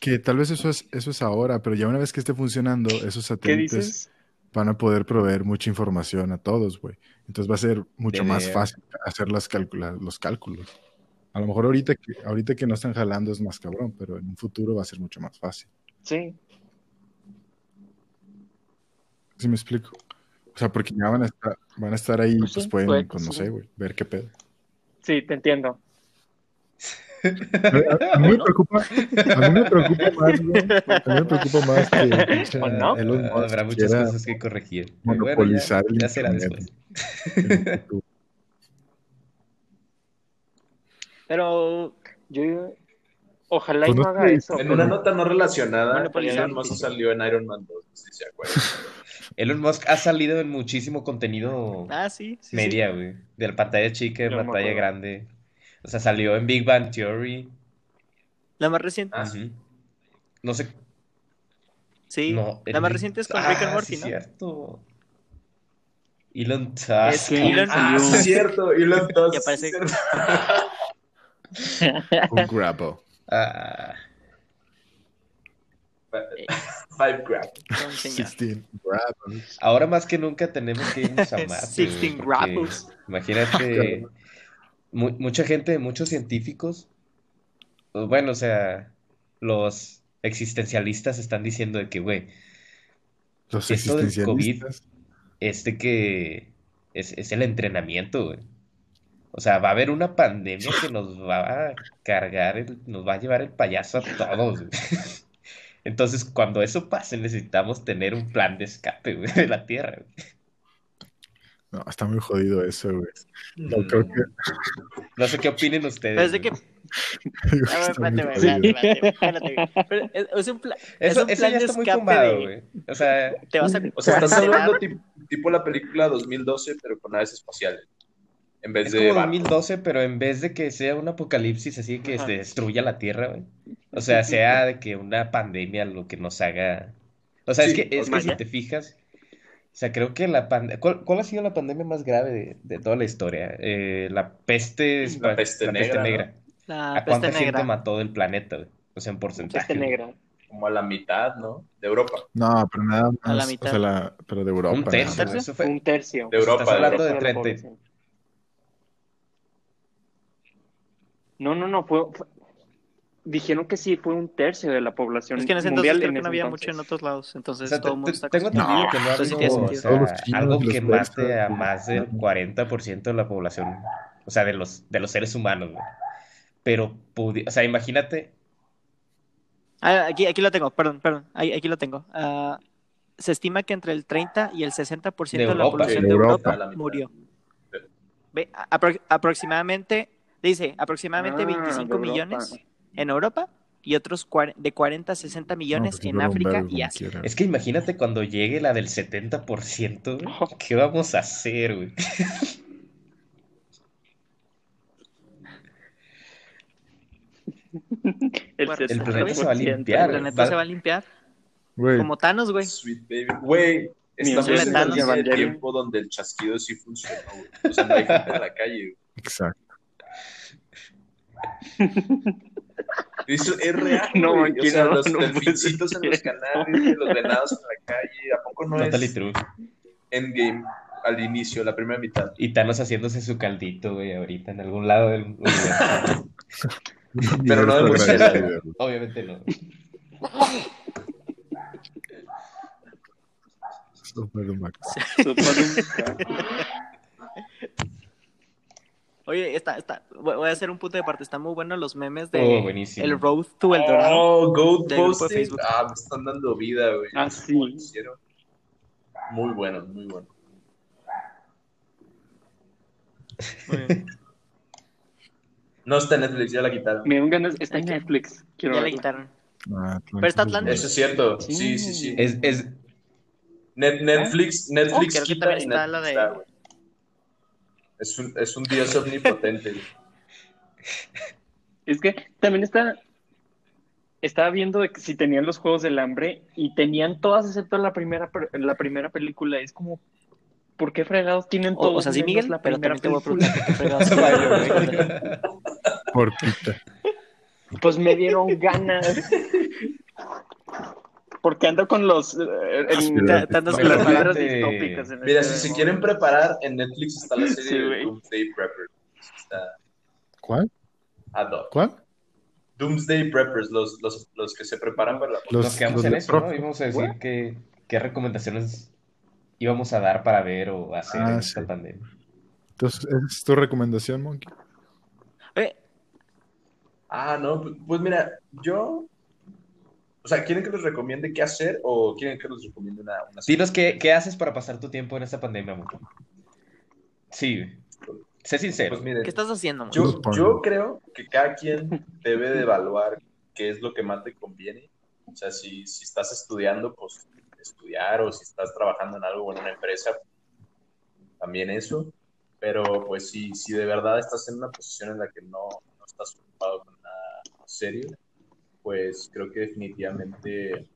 Que tal vez eso es, eso es ahora, pero ya una vez que esté funcionando, esos ¿Qué satélites van a poder proveer mucha información a todos, güey. Entonces va a ser mucho más fácil hacer las calcula- los cálculos. A lo mejor ahorita que, ahorita que no están jalando es más cabrón, pero en un futuro va a ser mucho más fácil. Sí. ¿Sí me explico? O sea, porque ya van a estar, van a estar ahí, Pues pues, sí, pueden, puede no sí. sé, güey, ver qué pedo. Sí, te entiendo. A, mí me *laughs* preocupa, a mí me preocupa más, güey. A mí me preocupa más que *laughs* ¿O no? Elon Ah, Musk Habrá muchas cosas que corregir. Pero bueno, monopolizar el ya, ya será después. Pero yo ojalá Pues y no no haga eso. En una nota no relacionada. Elon Musk salió en Iron Man 2, no sé si se acuerdan. Elon Musk ha salido en muchísimo contenido Ah, sí. sí, sí. media, güey. De la pantalla chica, me pantalla grande. O sea, salió en Big Bang Theory. La más reciente. Ah, Ujú. No sé. Sí. No, la más Big- reciente es con Ah, Rick and sí, Morty, ¿no? cierto. Elon Musk. Es que Elon- Ah, sí, es cierto. Elon Musk. *laughs* Y aparece- sí, es cierto. *laughs* Un grabo. Ah, *laughs* Five grab. No, señor. 16 grapples. Ahora más que nunca tenemos que irnos a Marte. 16 güey, porque grapples. Imagínate, mu- mucha gente, muchos científicos, pues, bueno, o sea, los existencialistas están diciendo de que, güey, Los Esto del existencialistas. este que es, es el entrenamiento, güey. O sea, va a haber una pandemia que nos va a cargar, el- nos va a llevar el payaso a todos, güey. *laughs* Entonces, cuando eso pase, necesitamos tener un plan de escape, güey, de la Tierra, güey. No, está muy jodido eso, güey. No, Mm. creo que. No sé qué opinen ustedes. Pero es de *laughs* que. muy es, es un plan. es Eso, un eso plan ya de está muy escape tumbado, de- güey. O sea, Te vas a. O sea, estás hablando tipo, tipo la película 2012, pero con naves espaciales. En vez es de como barcos. 2012, pero en vez de que sea un apocalipsis así que se destruya la Tierra, güey. O sea, sea de que una pandemia lo que nos haga. O sea, es Sí, que, es que si te fijas, o sea, creo que la pandemia. ¿Cuál, cuál ha sido la pandemia más grave de, de toda la historia? Eh, la peste, La peste negra, La ¿A cuánta peste gente negra. mató del planeta, güey? O sea, en porcentaje. Peste güey. negra. Como a la mitad, ¿no? De Europa. No, pero nada más. A la o mitad. sea, la- pero de Europa. Un tercio. Eso fue. Un tercio. De Europa, Estás hablando de de la 30. población. No, no, no, fue, fue- Dijeron que sí, fue un tercio de la población Es que en ese mundial entonces creo en que no había entonces. mucho en otros lados. Entonces O sea, todo el te- mundo está tengo entendido que no ha habido, o sea, algo los que mate a más del 40% de la población, o sea, de los, de los seres humanos, güey. Pero, pudi- o sea, imagínate, Ah, aquí, aquí lo tengo, perdón, perdón. Ahí- Aquí, lo tengo. Ah, se estima que entre el 30 y el 60% De de, la población De de Europa. Europa, murió. Ve, apro- aproximadamente, dice, aproximadamente Ah, 25 de Europa. millones en Europa y otros de 40 a 60 No, millones pues, en África y Asia. quiera. es que imagínate cuando llegue la del 70%, güey, ¿qué vamos a hacer, güey? *laughs* El, El planeta se va a 60%. limpiar. El planeta va- se va a limpiar Güey, como Thanos, güey. Sweet baby. Güey, estamos en el Thanos. de tiempo donde el chasquido sí funcionó, güey. O sea, no hay gente en la calle, güey. exacto. *laughs* Eso es *laughs* real, No, güey. O sea, no, los no delfincitos en los canales, los venados en la calle. ¿A poco no Totally es true. Endgame al inicio, la primera mitad? Y Thanos haciéndose su caldito, güey, ahorita en algún lado del universo. *laughs* Pero no *laughs* de murciélago. Obviamente no. Super Max. Oye, está, está, voy a hacer un punto de parte. Están muy buenos los memes de Oh, buenísimo. el Road to El Dorado. Oh. Facebook. Ah, me están dando vida, güey. Ah, sí. Muy bueno, muy bueno. Muy bien. *laughs* No está en Netflix, ya la quitaron. Me dan ganas. Está en Netflix. Quiero Ya la quitaron. Ah, Pero está Atlantis. Eso es cierto. Sí, sí, sí. Es, es, Net- Netflix, Netflix creo que quita también está Netflix la de-. Es un, es un dios omnipotente. *laughs* Es que también está. Estaba viendo de que si tenían los juegos del hambre y tenían todas excepto la primera, la primera película. Es como, ¿por qué fregados tienen O, todos? o sea, sí, Miguel, la pero primera también te voy a preguntar por qué fregados. *laughs* Vale, Por pita. Pues me dieron ganas. *laughs* Porque ando con los. eh, en- Te- te andas con las preparando. fibras distópicas en Mira, este si se quieren preparar, en Netflix está la *laughs* serie Sí, de. Doomsday Preppers. Está ¿Cuál? ad hoc. ¿Cuál? Doomsday Preppers, los, los, los que se preparan para la... Los, nos quedamos los en eso, ¿no? Pro- Íbamos a decir que, qué recomendaciones íbamos a dar para ver o hacer Ah, en sí. esta pandemia. Entonces, ¿es tu recomendación, Monkey? Oye, Ah, no, pues mira, yo... O sea, ¿quieren que les recomiende qué hacer o quieren que les recomiende una, una? Dinos qué, qué haces para pasar tu tiempo en esta pandemia, amor. Sí, sé sincero. Pues miren, ¿qué estás haciendo? Yo, yo creo que cada quien debe de evaluar qué es lo que más te conviene. O sea, si, si estás estudiando, pues estudiar, o si estás trabajando en algo o en una empresa, también eso. Pero pues si, si de verdad estás en una posición en la que no, no estás ocupado con nada serio, pues creo que definitivamente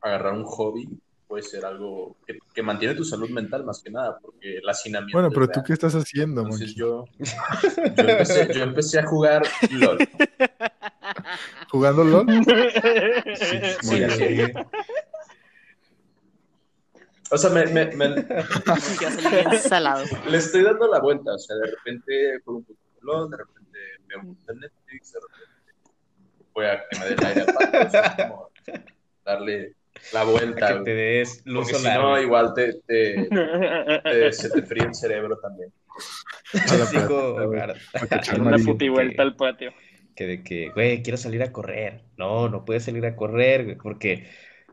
agarrar un hobby puede ser algo que, que mantiene tu salud mental más que nada, porque el hacinamiento Bueno, pero real. tú qué estás haciendo, Entonces yo, yo, empecé, yo empecé a jugar LOL. ¿Jugando LOL? Sí, Sí, así. O sea, me, me- me- le estoy dando la vuelta. O sea, de repente juego un Pokémon, de repente veo un poquito de Netflix, de repente voy a que me dé el aire. O sea, es como darle la vuelta. Que te des luz Porque si solar. no, güey. igual te, te- te- *laughs* se te fría el cerebro también. A *laughs* Una puti vuelta al patio. que de que, güey, quiero salir a correr. No, no puedes salir a correr, güey, porque,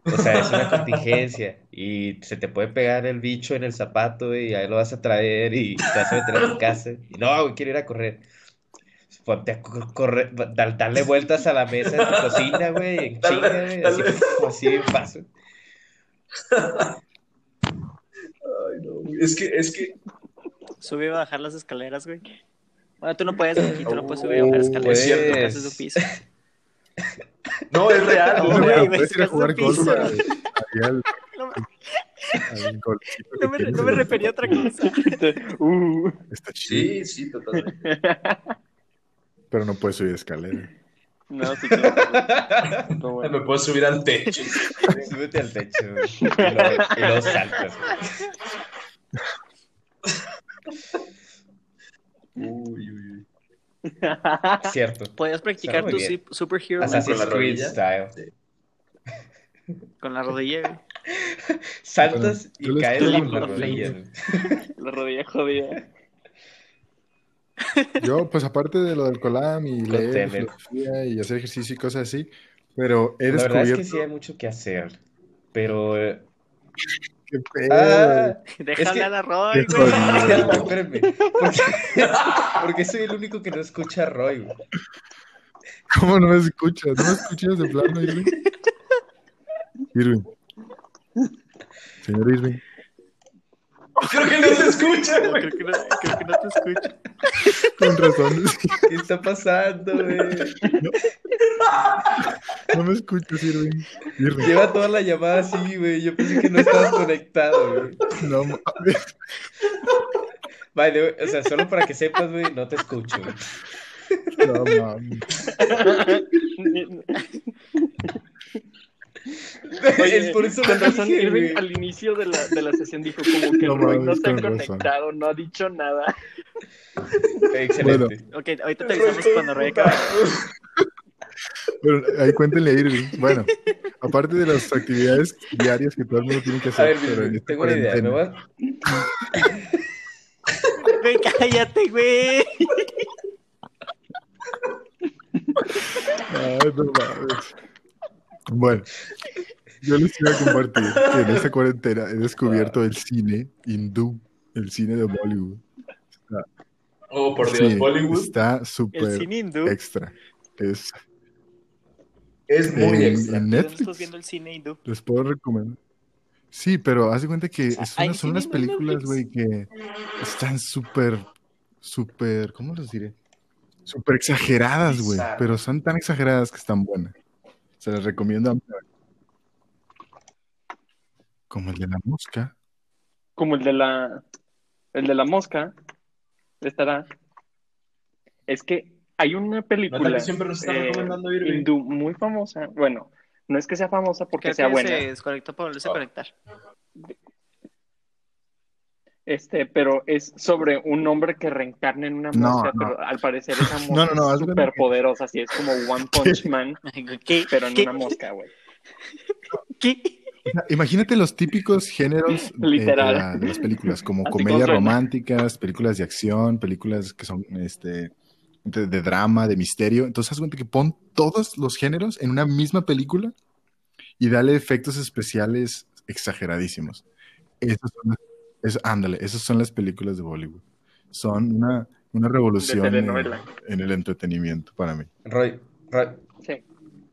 o sea, es una *laughs* contingencia y se te puede pegar el bicho en el zapato y ahí lo vas a traer y te vas a meter a tu casa. Y no, güey, quiero ir a correr. Ponte a co- correr, da- darle vueltas a la mesa de tu cocina, güey, en chinga, güey, así, *laughs* así en paso. Ay, no, güey. Es que, es que, Sube y bajar las escaleras, güey. Bueno, tú no puedes, aquí tú no puedes subir y bajar Oh, escaleras. es cierto, cierto. ese es su piso. *laughs* no, es real. No, güey, puedes ir a jugar golf. *laughs* No, me- no me, me refería a otra cosa. Uh, Está chido, Sí, sí, totalmente. Pero no puedes subir escalera. no, sí, claro. *laughs* No, bueno. Me puedo subir al techo. *laughs* Súbete al techo, y luego, y luego saltas. Uy, uy, uy. *laughs* Cierto. Podías practicar tu bien. sup- superhero Assassin's la rodilla. style. con la rodilla. Saltas Bueno, y caes con la rodilla. La rodilla jodida. Yo, pues aparte de lo del colam y leer filosofía y hacer ejercicio y cosas así, pero he La verdad es descubierto... que sí hay mucho que hacer. Pero. eh, ¿Qué pedo? Ah, Déjale que- a la Roy, güey. *laughs* espérame. Porque, *laughs* porque soy el único que no escucha a Roy. güey. ¿Cómo no me escuchas? ¿No me escuchas de plano, Irving? Irving. Señor Irving. Creo que no se escucha, No, güey. creo, que no, creo que no te escucho. Con razón. ¿Qué está pasando, güey? No me escuchas, Irving. Irving. Lleva toda la llamada así, güey. Yo pensé que no estabas conectado, güey. No mames. Vale, o sea, solo para que sepas, güey, no te escucho, güey. No mames. *laughs* *laughs* Oye, es por eso con razón, dije, Irving al inicio de la, de la sesión dijo como que No Roy no razón. conectado, no ha dicho nada. Excelente. Ok, ahorita te avisamos cuando Roy acabe. Bueno, ahí cuéntenle a Irving. Bueno, aparte de las actividades diarias que todo el mundo tiene que A hacer, ver, pero en esta tengo una idea. Me cuarentena- voy a- Güey, cállate, güey. Ay, no mames. Bueno, yo les iba a compartir que en esta cuarentena he descubierto el cine hindú, el cine de Bollywood. Oh, por Dios, Sí, Bollywood está súper extra. Es es muy en, extra. en ¿Dónde estás Netflix. viendo el cine hindú? Les puedo recomendar. Sí, pero haz de cuenta que es ¿hay una- son unas películas, Netflix? güey, que están súper, súper, ¿cómo les diré? Súper exageradas, güey, pero son tan exageradas que están buenas. Se las recomiendo ampliamente. Como el de la mosca. Como el de la el de la mosca estará. Es que hay una película Natalia siempre nos está eh, recomendando hindú muy famosa. Bueno, no es que sea famosa porque Creo sea que buena. se desconectó para volverse a conectar. Este, pero es sobre un hombre que reencarna en una No, mosca, no. pero al parecer esa mosca *laughs* No, no, no, haz es súper poderosa, así es como One *laughs* Punch Man, *laughs* ¿Qué? pero en ¿Qué? una mosca, güey. Imagínate los típicos géneros eh, Literal. de, la- de las películas, como Así comedias románticas, películas de acción, películas que son este de, de drama, de misterio. Entonces, haz cuenta que pon todos los géneros en una misma película y dale efectos especiales exageradísimos. Esas son las- es- ándale, esas son las películas de Bollywood. Son una, una revolución en, en el entretenimiento para mí. Roy, Roy, Sí.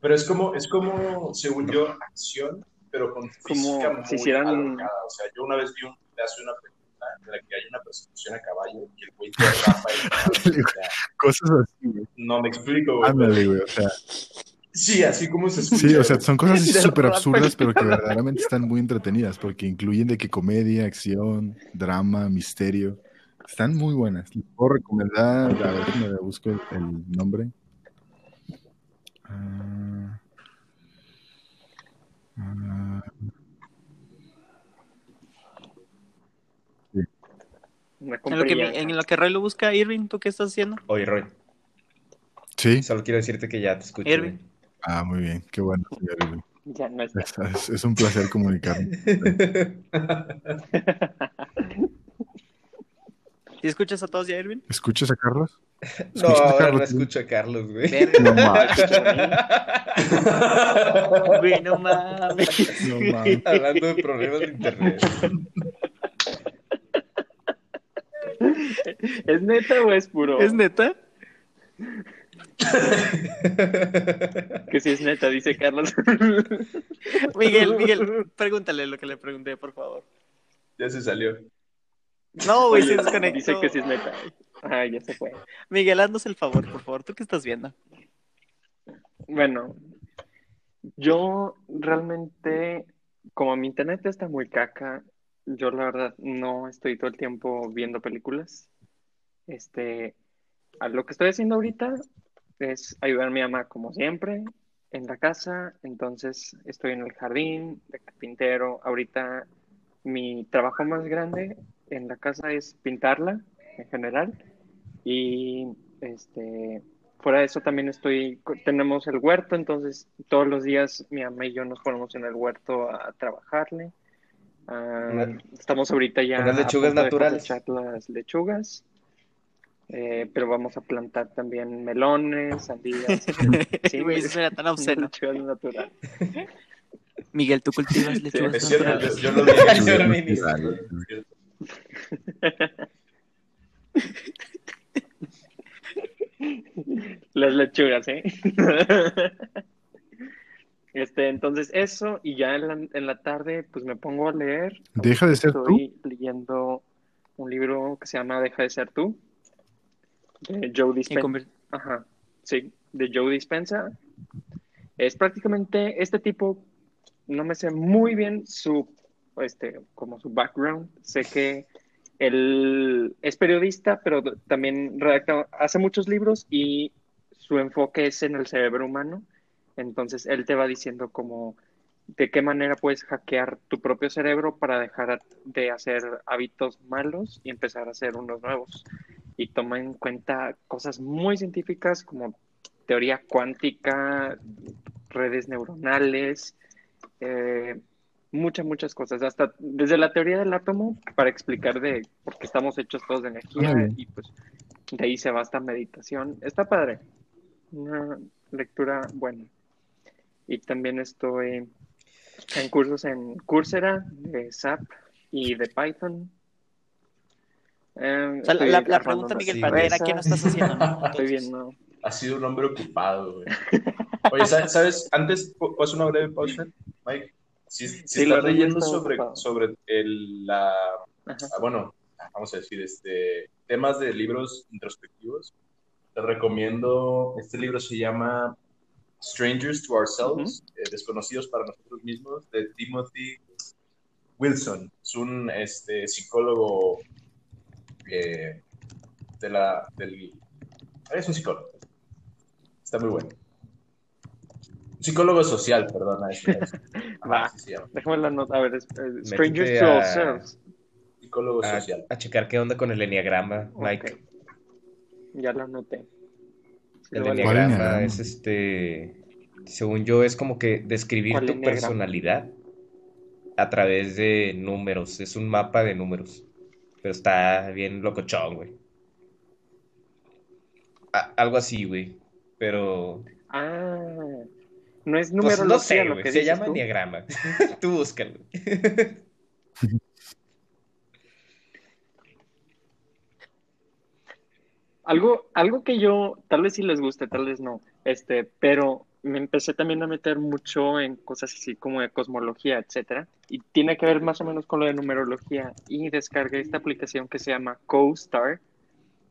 Pero es como, es como, según yo, acción, pero con Como física muy si hicieran- alocada. O sea, yo una vez vi un pedazo de una película en la que hay una persecución a caballo y el güey. *laughs* O sea, Cosas así, güey. no me explico, güey. Ándale, güey. O sea, Sí, así como se escucha. Sí, o sea, son cosas *laughs* súper absurdas, pero que *laughs* verdaderamente están muy entretenidas, porque incluyen de que comedia, acción, drama, misterio. Están muy buenas. Les puedo recomendar, a ver si me busco el, el nombre. Ah, En lo, que, en lo que Roy lo busca, Irving, ¿tú qué estás haciendo? Oye, Roy, Sí. solo quiero decirte que ya te escucho. Irving. Ah, muy bien. Qué bueno. señor. Ya no está. Es, un placer comunicarme. *laughs* ¿Sí escuchas a todos ya, Irving? ¿Escuchas a Carlos? No, ¿Escuchas a ahora no Carlos? escucho a Carlos, güey. No mames. *laughs* güey, no mames. No mames. Hablando de problemas de internet. ¿Es neta o es puro? ¿Es neta? *laughs* Que sí es neta, dice Carlos. *laughs* Miguel, Miguel, *laughs* pregúntale lo que le pregunté, por favor. Ya se salió. No, güey, se desconectó. Dice que sí es neta. Ah, ya se fue. Miguel, haznos el favor, por favor. ¿Tú qué estás viendo? Bueno, yo realmente, como mi internet está muy caca, yo la verdad no estoy todo el tiempo viendo películas. Este, a lo que estoy haciendo ahorita es ayudar a mi mamá como siempre en la casa, entonces estoy en el jardín de carpintero. Ahorita mi trabajo más grande en la casa es pintarla en general y este fuera de eso también estoy, tenemos el huerto, entonces todos los días mi mamá y yo nos ponemos en el huerto a trabajarle. Una- estamos ahorita ya a lechugas naturales. las lechugas, eh, pero vamos a plantar también melones, sandías. Sí, *laughs* Güey, eso era tan *laughs* obsceno. *laughs* lechugas naturales. Miguel, ¿tú cultivas lechugas cierto, naturales? yo, yo lo. Las lechugas, ¿eh? Este, entonces eso, y ya en la, en la tarde, pues me pongo a leer. ¿Deja de ser tú? Estoy leyendo un libro que se llama Deja de ser tú, de Joe En Dispenza. Ajá, sí, de Joe Dispenza. Es prácticamente este tipo, no me sé muy bien su, este, como su background. Sé que él es periodista, pero también redacta, hace muchos libros y su enfoque es en el cerebro humano. Entonces él te va diciendo como de qué manera puedes hackear tu propio cerebro para dejar de hacer hábitos malos y empezar a hacer unos nuevos. Y toma en cuenta cosas muy científicas como teoría cuántica, redes neuronales, eh, muchas, muchas cosas. Hasta desde la teoría del átomo para explicar de por qué estamos hechos todos de energía y pues de ahí se va esta meditación. Está padre. Una lectura buena. Y también estoy en cursos en Coursera de SAP y de Python. Eh, O sea, estoy la, pregunta, Miguel, sí, para güey. ver a qué no estás haciendo, ¿no? *laughs* Estoy viendo. Ha sido un hombre ocupado, güey. *laughs* Oye, ¿sabes? sabes? Antes, ¿pu- ¿puedo una breve pausa, Mike? Si, si Sí, estás leyendo sobre, ocupado. sobre el, la, Ajá. ah, bueno, vamos a decir, este, temas de libros introspectivos, te recomiendo, este libro se llama Strangers to Ourselves, eh, Desconocidos para nosotros mismos, de Timothy Wilson. Es un este, psicólogo eh, de la, del, es un psicólogo. Está muy bueno. Un psicólogo social, perdona. Eso. *laughs* Ajá, Va. A ver, es- es Strangers Métete to a- Ourselves. Psicólogo A, social. a checar qué onda con el enneagrama, Mike. Ya lo anoté. El lo voy a ¿Cuál leer. enneagrama es este, según yo, es como que describir ¿Cuál tu personalidad a través de números. Es un mapa de números. Pero está bien locochón, güey. A- algo así, güey. Pero, Ah, no es pues numerología no sé, lo que Se llama tú. enneagrama. *laughs* Tú búscalo. Algo, algo que yo, tal vez sí les guste, tal vez no, este, pero me empecé también a meter mucho en cosas así como de cosmología, etcétera, y tiene que ver más o menos con lo de numerología, y descargué esta aplicación que se llama CoStar,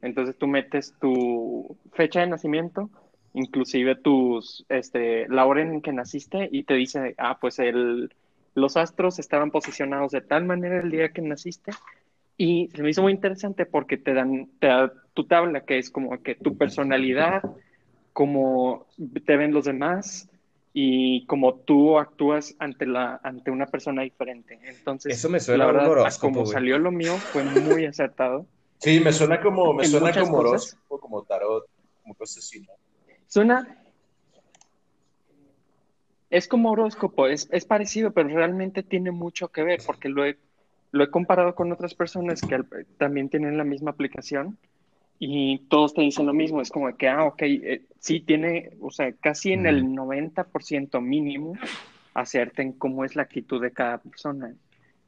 entonces tú metes tu fecha de nacimiento, inclusive tus, este, la hora en que naciste, y te dice, ah, pues el, los astros estaban posicionados de tal manera el día que naciste, y se me hizo muy interesante porque te dan, te da tu tabla, que es como que tu personalidad, cómo te ven los demás y cómo tú actúas ante la, ante una persona diferente. Entonces, Eso me suena la verdad, como güey. salió lo mío, fue muy acertado. *laughs* Sí, me suena como, me En suena como horóscopo, como tarot, como cosas así, ¿no? Suena. Es como horóscopo, es, es parecido, pero realmente tiene mucho que ver, porque lo he, lo he comparado con otras personas que también tienen la misma aplicación y todos te dicen lo mismo. Es como que, ah, ok, eh, sí tiene, o sea, casi en el 90% mínimo hacerte en cómo es la actitud de cada persona.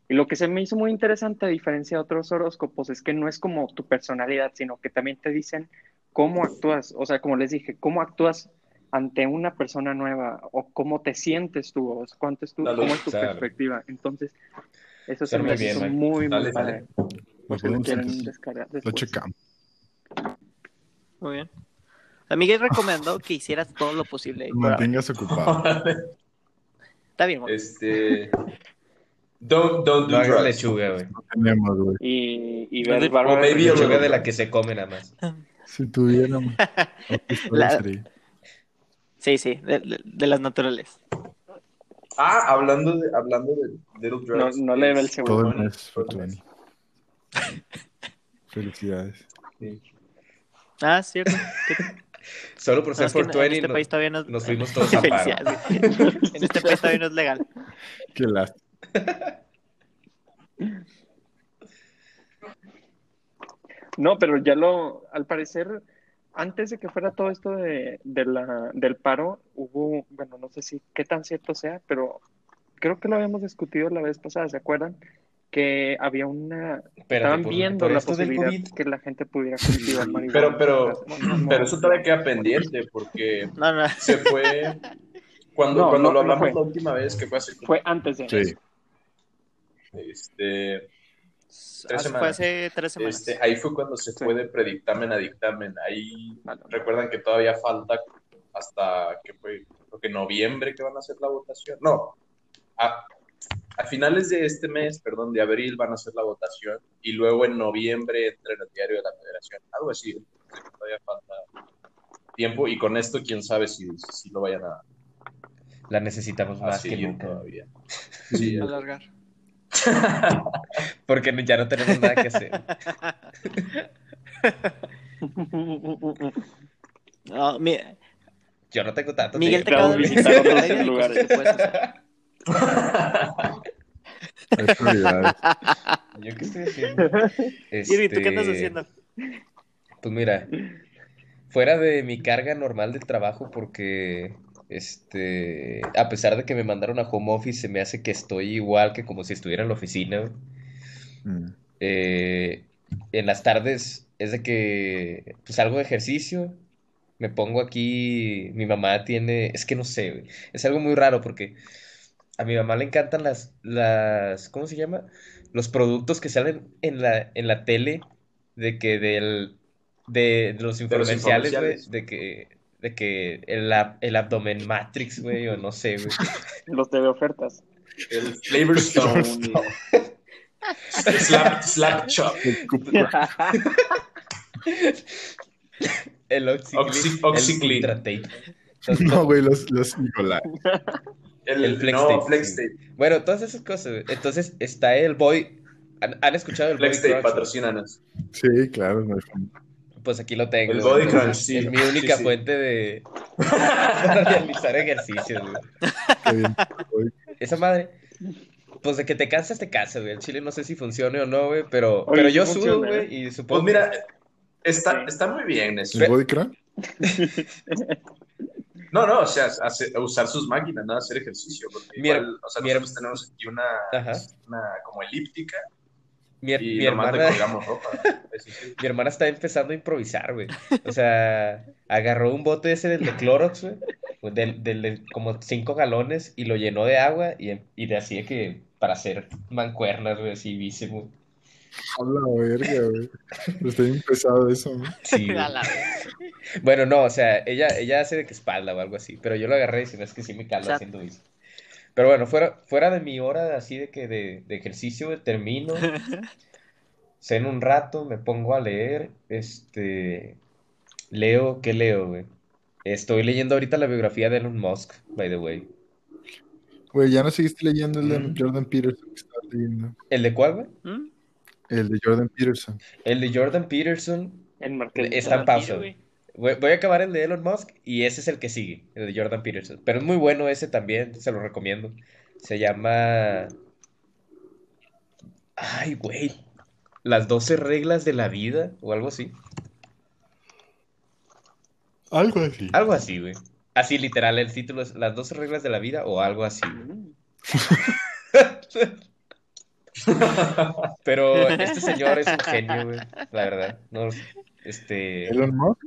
Y lo que se me hizo muy interesante, a diferencia de otros horóscopos, es que no es como tu personalidad, sino que también te dicen cómo actúas, o sea, como les dije, cómo actúas ante una persona nueva o cómo te sientes tú, o cuánto es tu, Dale, cómo es tu claro. perspectiva. Entonces, eso se me muy bien, hizo Mike. muy, muy Dale, padre. dale. Por Lo si lo quieren checamos. Muy bien. A Miguel recomendó que hicieras todo lo posible. Mantengas ocupado. *laughs* Está bien. Este. Don't, don't No do hagas drugs. lechuga, güey. No tenemos, güey. Y, y O ver a Lechuga de la que se come nada más. Si tuviéramos. *laughs* La-. Sí, sí, de, de- de las naturales. Ah, hablando de, hablando de Little No, Drugs. no le ve el segundo. Todo el mes. *laughs* Felicidades. Sí. Ah, cierto. *laughs* Solo por No, ser en- 420 este nos, país todavía no nos fuimos *laughs* todos a paro. En este país todavía no es legal. *laughs* Qué lástima. No, pero ya lo, al parecer, antes de que fuera todo esto de, de la, del paro, hubo, bueno, no sé si qué tan cierto sea, pero creo que lo habíamos discutido la vez pasada, ¿se acuerdan? Que había una, Espérate, estaban por- viendo por la posibilidad COVID. que la gente pudiera cultivar marihuana. Pero, pero, Bueno, pero eso todavía queda pendiente porque No, no. se fue. *laughs* Cuando, No, cuando no, lo hablamos la última vez, que fue hace Fue antes de. Sí. este, Hace- semanas. fue hace tres semanas. este, ahí fue cuando se Sí. fue de predictamen a dictamen. Ahí Vale. recuerdan que todavía falta hasta que fue, creo que noviembre que van a hacer la votación. No, a, a finales de este mes, perdón, de abril van a hacer la votación y luego en noviembre entra en el diario de la federación. Algo así, todavía falta tiempo y con esto quién sabe si, si lo vayan a, La necesitamos más que nunca. todavía. *laughs* Sí, Alargar. *laughs* Porque ya no tenemos nada que hacer. *laughs* No, mi- Yo no tengo tanto Miguel te acaba de visitar otros lugares. ¿Yo qué estoy haciendo? *laughs* Irving, ¿tú qué andas Este, haciendo? Pues mira, fuera de mi carga normal del trabajo, porque este, a pesar de que me mandaron a home office, se me hace que estoy igual que como si estuviera en la oficina. Mm. Eh, en las tardes es de que pues algo de ejercicio, me pongo aquí, mi mamá tiene, es que no sé, es algo muy raro porque a mi mamá le encantan las, las, ¿cómo se llama? Los productos que salen en la, en la tele de que del, de, de los infomerciales, güey, de que, de que el, el abdomen Matrix, güey, o no sé, güey. *laughs* Los de ofertas. El Flavor Stone. *laughs* slap, slap Chop. El Oxy- el. Entonces, No, güey, los, los Nicolás. *laughs* El, El Flex no, Tape. Flex Tape. Bueno, todas esas cosas. güey. Entonces está el Boy. ¿Han, han escuchado el Flex Body Tape, patrocínanos. Sí, claro. no es- Pues aquí lo tengo. El güey. Body Crunch, sí. Es mi única Sí, sí. fuente de *laughs* para realizar ejercicios, güey. qué bien. Güey, Esa madre. Pues de que te cansas, te cansas, güey. El chile no sé si funcione o no, güey, pero, Oye, pero yo funciona, sudo, ¿eh? güey, y supongo Pues mira, está, está muy bien eso. ¿El body crunch? *laughs* No, no, o sea, usar sus máquinas, no hacer ejercicio. Porque Mi igual, o sea, mi nosotros tenemos aquí una, una como elíptica mi, y mi hermana, colgamos ropa. Eso *laughs* sí. mi hermana está empezando a improvisar, güey. O sea, agarró un bote ese del de Clorox, güey, del, del de como cinco galones y lo llenó de agua y, y de así de que para hacer mancuernas, güey, así bíceps. A la verga, güey. Está bien pesado eso, ¿no? Sí. *laughs* A la. Bueno, no, o sea, ella, ella hace de que espalda o algo así, pero yo lo agarré y se me hace que sí me calo O sea- haciendo eso. Pero bueno, fuera, fuera de mi hora así de que de, de ejercicio, güey, termino, *laughs* ceno un rato, me pongo a leer, este, leo, ¿qué leo, güey? Estoy leyendo ahorita la biografía de Elon Musk, by the way. Güey, ya no seguiste leyendo el de Mm. Jordan Peterson que estabas leyendo. ¿El de cuál, güey? ¿Mm? El de Jordan Peterson. El de Jordan Peterson El marqués. está en pausa. voy a acabar el de Elon Musk y ese es el que sigue, el de Jordan Peterson. Pero es muy bueno ese también, se lo recomiendo. Se llama... Ay, güey. Las 12 reglas de la vida o algo así. Algo así. Algo así, güey. Así literal, el título es Las 12 reglas de la vida o algo así. Mm. *laughs* *laughs* Pero este señor es un genio, güey. La verdad. No, este... Elon Musk.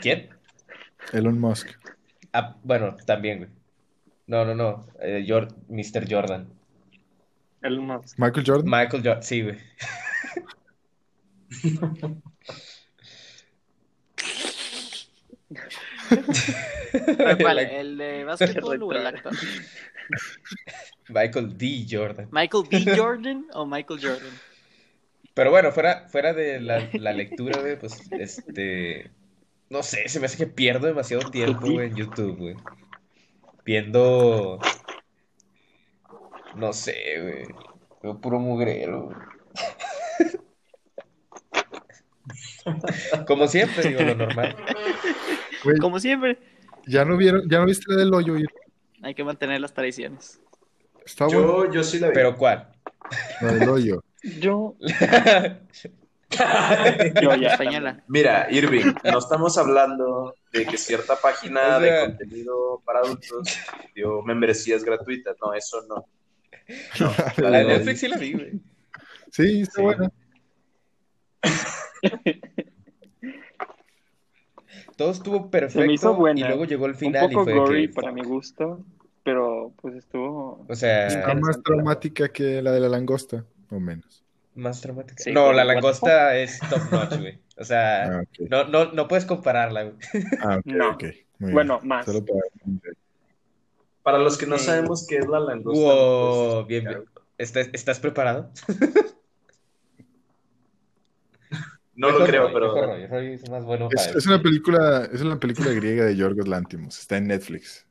¿Quién? Elon Musk. Ah, bueno, también, güey. No, no, no. eh, Jor- Mr. Jordan. El más. Michael Jordan. Michael Jordan, sí, güey. ¿Pero *laughs* ¿Cuál? *laughs* ¿El de básquetbol o el actor? Michael D. Jordan. ¿Michael B. *laughs* Jordan o Michael Jordan? Pero bueno, fuera, fuera de la, la lectura, güey, pues, este... No sé, se me hace que pierdo demasiado tiempo, güey, en YouTube, güey. Viendo... No sé, güey. Veo puro mugrero, güey. *laughs* Como siempre, digo, lo normal. Güey, Como siempre, ya no vieron, ya no viste la del hoyo. hay que mantener las tradiciones. Está bueno. Yo, yo sí la vi. Pero ¿cuál? La del hoyo. Yo, *laughs* yo ya. Señala. Mira, Irving, no estamos hablando de que cierta página O sea- de contenido para adultos dio membresías gratuitas. No, eso no. No, La la *laughs* de Netflix sí la vi, güey. Sí, está Sí. buena. Todo estuvo Se me perfecto hizo buena. y luego llegó el Un final y fue gory que... para mi gusto, pero pues estuvo. O sea, Está más traumática que la de la langosta, o menos. más dramática. Sí, no, la what langosta es top notch, güey. O sea, *laughs* Ah, no, no, no puedes compararla, güey. Ah, ok, No. ok. Muy bien. Bueno, más. Solo para- Para los que no Sí. sabemos qué es la langosta. Wow, ¿me puedes bien, bien. ¿Estás, estás preparado? *laughs* No lo creo, Roy, pero. mejor Roy, Roy es más bueno Es, para es una película, es una película griega de Yorgos Lantimos. Está en Netflix.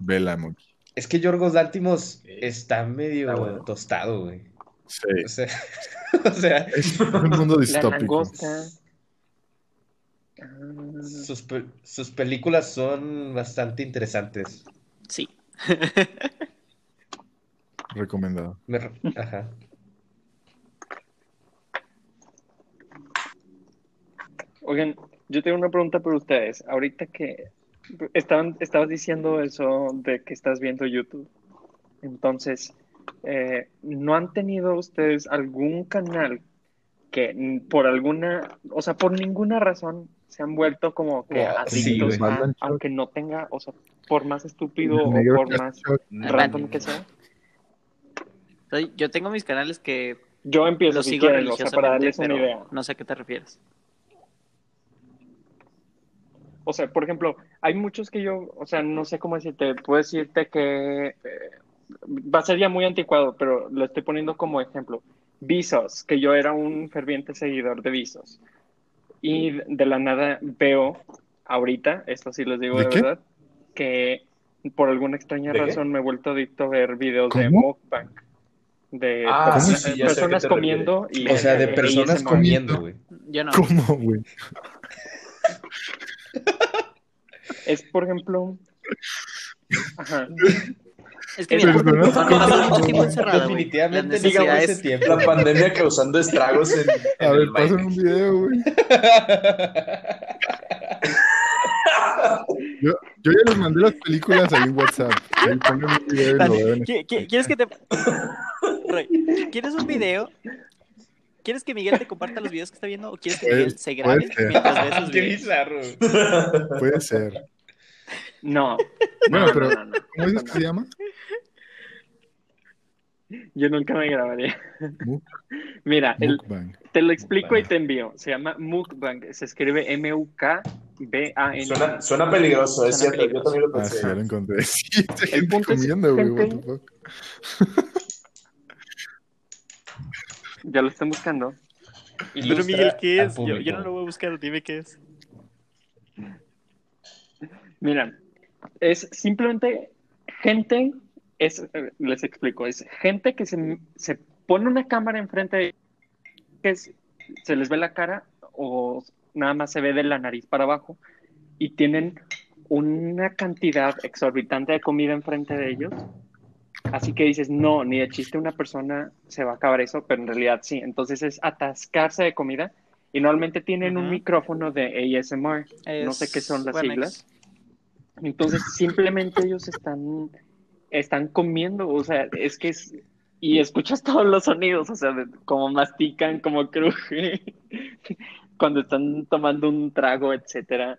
Vela, Monkey. Es que Yorgos Lantimos está medio Está bueno. tostado, güey. Sí. O sea, *laughs* o sea, Es un mundo distópico. sus, pe- sus películas son bastante interesantes. Sí. *laughs* Recomendado. Me re- Ajá. Oigan, yo tengo una pregunta para ustedes. Ahorita que estaban, estabas diciendo eso de que estás viendo YouTube. Entonces, eh, ¿no han tenido ustedes algún canal que por alguna, o sea, por ninguna razón se han vuelto como que Oh, adictos a- aunque no tenga, o sea, por más estúpido o por más shock. random que sea? Yo tengo mis canales que Yo empiezo los si sigo quieren, o sea, para religiosamente, darles una pero idea. no sé a qué te refieres. O sea, por ejemplo, hay muchos que yo, o sea, no sé cómo decirte, puedo decirte que eh, va a ser ya muy anticuado, pero lo estoy poniendo como ejemplo. Visos, que yo era un ferviente seguidor de Visos. Y de la nada veo ahorita, esto sí les digo ¿De verdad, que por alguna extraña razón me he vuelto adicto a ver videos de mukbang. De Ah, sí, personas comiendo y O sea, de eh, personas comiendo, güey. No. ¿Cómo, güey? Es, por ejemplo... Ajá. Es que mira, Definitivamente las no llevo necesidades- ese tiempo. La pandemia causando estragos en, en A ver, Minecraft. un video, güey. Yo, yo ya les mandé las películas ahí en WhatsApp. Ahí pongan un video y lo veo en ¿Qui- qui- ¿Quieres que te... Roy, ¿Quieres un video? ¿Quieres que Miguel te comparta los videos que está viendo o quieres que Miguel se grabe mientras ve esos Qué videos? bizarro. güey. Puede ser. No. Bueno, No, pero no, no, no. ¿cómo dices que se llama? Yo nunca me grabaría. Muk- Mira, el- te lo explico y te envío. Se llama Mukbang. Se escribe M-U-K-B-A-N. Suena, suena peligroso, es Suena cierto. Yo también lo Ah, sí, pensé. ya lo encontré. *laughs* Sí, gente punto es, comiendo, güey. What gente- the fuck. *laughs* Ya lo están buscando. Ilustra Pero Miguel, ¿qué es? Yo, yo no lo voy a buscar, dime qué es. Mira, es simplemente gente, es, les explico, es gente que se, se pone una cámara enfrente de que es- se les ve la cara o nada más se ve de la nariz para abajo y tienen una cantidad exorbitante de comida enfrente de ellos. Así que dices, no, ni de chiste una persona se va a acabar eso, pero en realidad sí. Entonces es atascarse de comida y normalmente tienen un micrófono de ASMR. no sé qué son las Wemex. siglas. Entonces simplemente ellos están, están comiendo, o sea, es que es, y escuchas todos los sonidos, o sea, como mastican, como cruje, *laughs* cuando están tomando un trago, etcétera.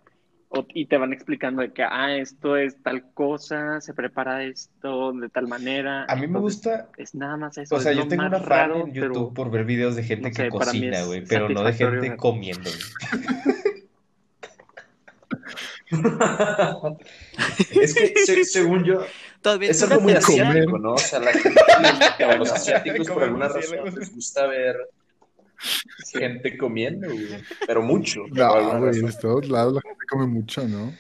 O- y te van explicando de que, ah, esto es tal cosa, se prepara esto de tal manera. A mí me Entonces, gusta, Es nada más eso. o sea, es yo tengo una fan raro, en YouTube pero- por ver videos de gente no que sé, cocina, güey, pero no de gente comiendo. *laughs* Es que, se- según yo, *laughs* es algo muy asiático, ¿no? O sea, la gente, *laughs* a los asiáticos por alguna razón les gusta ver gente comiendo, güey. Pero mucho. *laughs* No, güey, en todos lados la gente come mucho, ¿no?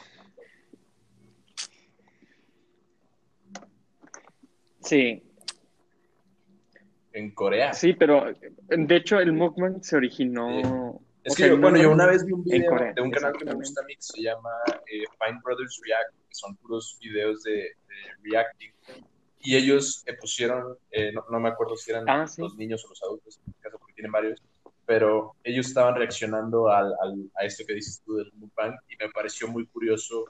Sí, En Corea. Sí, pero de hecho el mukbang se originó. Es o que sea, yo, no bueno, yo una vez vi un video Corea, de un canal que me gusta a mí que se llama eh, Fine Brothers React, que son puros videos de, de reacting. Y ellos eh, pusieron, eh, no, no me acuerdo si eran Ah, sí. los niños o los adultos, en este caso porque tienen varios, pero ellos estaban reaccionando al, al- a esto que dices tú del mukbang y me pareció muy curioso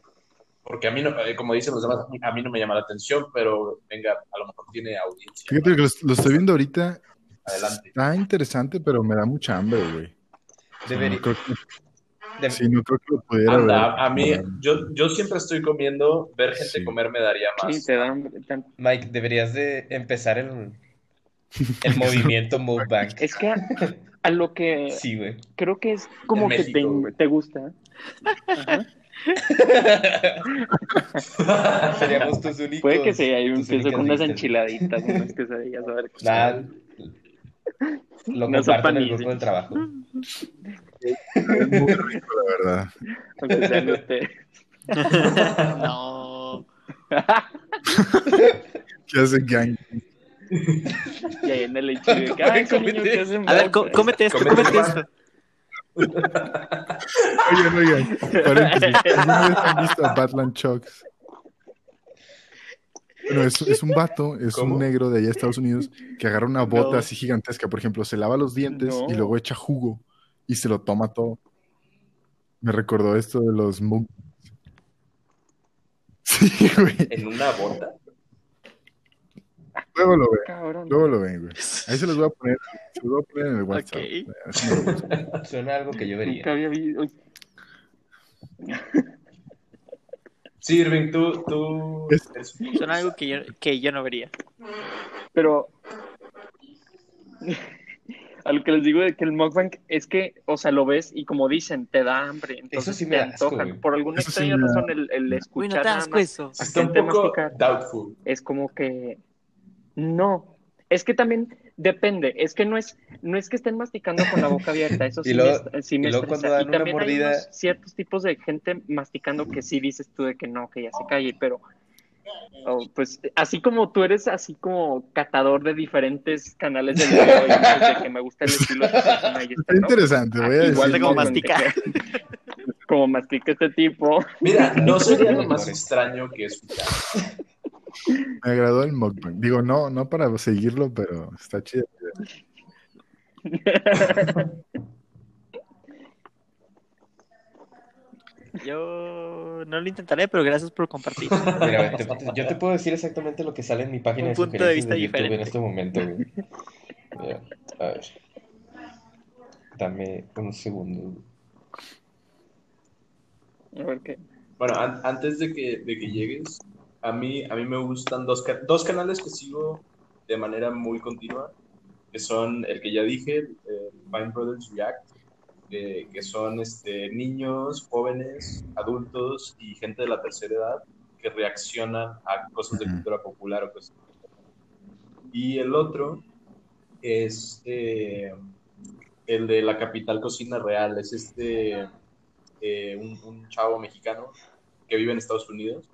porque a mí, no, eh, como dicen los demás, a mí no me llama la atención, pero venga, a lo mejor tiene audiencia. Fíjate que lo, lo estoy viendo ahorita. Adelante. Está interesante, pero me da mucha hambre, güey. Debería- no creo que, de- sí, no creo que lo pudiera ver. A mí, yo, yo siempre estoy comiendo, ver gente Sí. comer me daría más. Sí, te dan. te Mike, deberías de empezar el, *laughs* el movimiento mukbang. Es que a, a lo que Sí, güey. creo que es como En que te, México, te gusta. Ajá. *laughs* Seríamos tus únicos. Puede que sí, ahí empiezo con unas enchiladitas, unas quesadillas, a ver. Nah, lo Una comparto en el grupo del trabajo. Es muy rico, la verdad. No. ¿Qué hace gang? Y ahí en el hecho de que, ay, qué niño que hacen A ver, có- mukbang". cómete esto, Cómete esto. Oigan, oigan, paréntesis. ¿Alguna vez han visto a Batland Chucks? Bueno, es, es un vato, es ¿Cómo? un negro de allá de Estados Unidos que agarra una bota No. así gigantesca. Por ejemplo, se lava los dientes y luego echa jugo y se lo toma todo. Me recordó esto de los muk. *laughs* Sí, güey. En una bota. Luego lo ven, Cabrón. luego lo ven, güey. Ahí se los voy a poner, se los voy a poner en el WhatsApp. Ok. Así me lo buscan. Suena algo que yo vería. Nunca había visto. Sí, Irving, tú, tú Es- Son algo que yo, que yo no vería. Pero *laughs* a lo que les digo de que el mukbang es que, o sea, lo ves y como dicen, te da hambre, entonces sí me te asco, antojan. güey. Por alguna Eso sí extraña razón, el, el Uy, escuchar no te asco eso. Está un poco masticar doubtful. es como que no. Es que también depende, es que no es, no es que estén masticando con la boca abierta, eso *laughs* Y sí luego- me, sí me y luego cuando dan Y una también hay mordida- unos ciertos tipos de gente masticando que sí dices tú de que no, que ya se calle, pero oh, pues así como tú eres así como catador de diferentes canales de video y de que me gusta el estilo de persona y este Está no, interesante, voy a Igual de como como mastica. *laughs* como mastica este tipo. Mira, no *laughs* sería lo más extraño que escuchar. Me agradó el mukbang. Digo, no, no para seguirlo, pero está chido. Yo no lo intentaré, pero gracias por compartir. Mira, te- yo te puedo decir exactamente lo que sale en mi página Un de punto de vista de YouTube en diferente. este momento, güey. Mira, a ver. Dame un segundo. A ver qué. Bueno, an- antes de que, de que llegues, a mí, a mí me gustan dos, dos canales que sigo de manera muy continua, que son el que ya dije, eh, Fine Brothers React, que, que son este, niños, jóvenes, adultos y gente de la tercera edad que reaccionan a cosas de cultura popular o cosas. Y el otro es eh, el de la capital cocina real, es este eh, un, un chavo mexicano que vive en Estados Unidos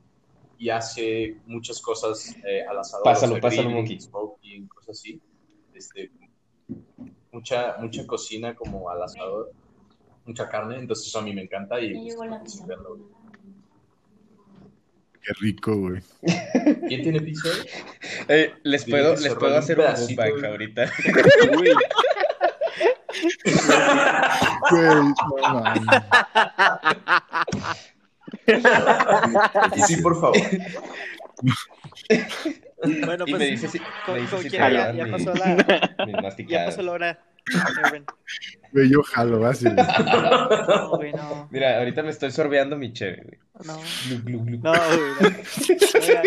y hace muchas cosas eh, al asador, Pásalo, o sea, pásalo, Monkey. smoking, cosas así. Este, mucha, mucha cocina como al asador, mucha carne, entonces eso a mí me encanta y Me pues, llegó la pues, pizza. verlo. Qué rico, güey. ¿Quién tiene pizza? *laughs* Eh, les puedo, les puedo hacer un güey. ahorita. *laughs* Uy, *laughs* Güey, no. Sí, por favor. Bueno, Y pues me dice si, con- me dice si quiera, ya, mi- pasó la, mis ya pasó la hora. Yo jalo, así. güey. No, güey, no. Mira, ahorita me estoy sorbeando mi cheve, güey. No, Glu, glu, glu. no, güey. no. Ya.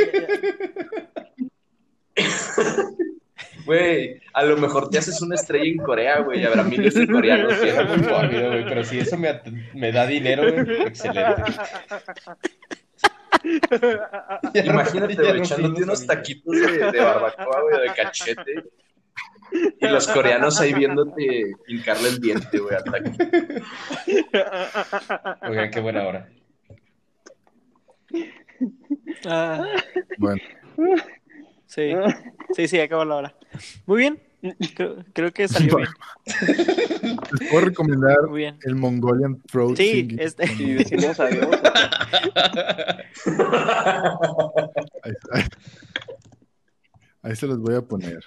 *laughs* Güey, a lo mejor te haces una estrella en Corea, güey. Habrá miles de coreanos que Era muy móvido, güey, pero si eso me, me da dinero, güey, excelente. Ya Imagínate, güey, echándote unos taquitos de, de barbacoa, güey, de cachete. Y los coreanos ahí viéndote hincarle el diente, güey, al taquito. Oigan, qué buena hora. Ah, Bueno, sí, sí, sí, acabó la hora. Muy bien. Creo, creo que salió bien. les puedo recomendar Muy bien. el Mongolian Throat Sí, Singing. este. y decimos adiós. *laughs* Ahí, ahí- ahí se los voy a poner.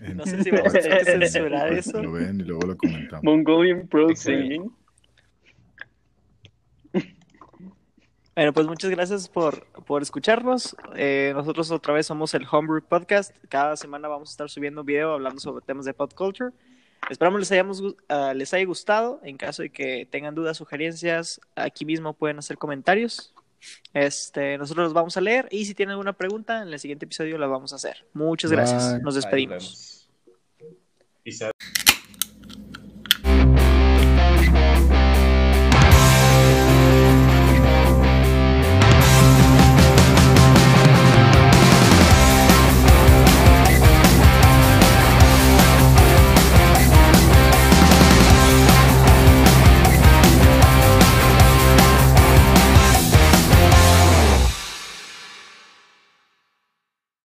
En- No sé si vamos a censurar eso. Lo ven y luego lo comentamos. Mongolian Pro. Singing. Bueno, pues muchas gracias por, por escucharnos. Eh, nosotros otra vez somos el Homebrew Podcast. Cada semana vamos a estar subiendo un video hablando sobre temas de pop culture. Esperamos les, hayamos, ah, les haya gustado. En caso de que tengan dudas, sugerencias, aquí mismo pueden hacer comentarios. Este, nosotros los vamos a leer y si tienen alguna pregunta, en el siguiente episodio la vamos a hacer. Muchas gracias. Bye. Nos despedimos.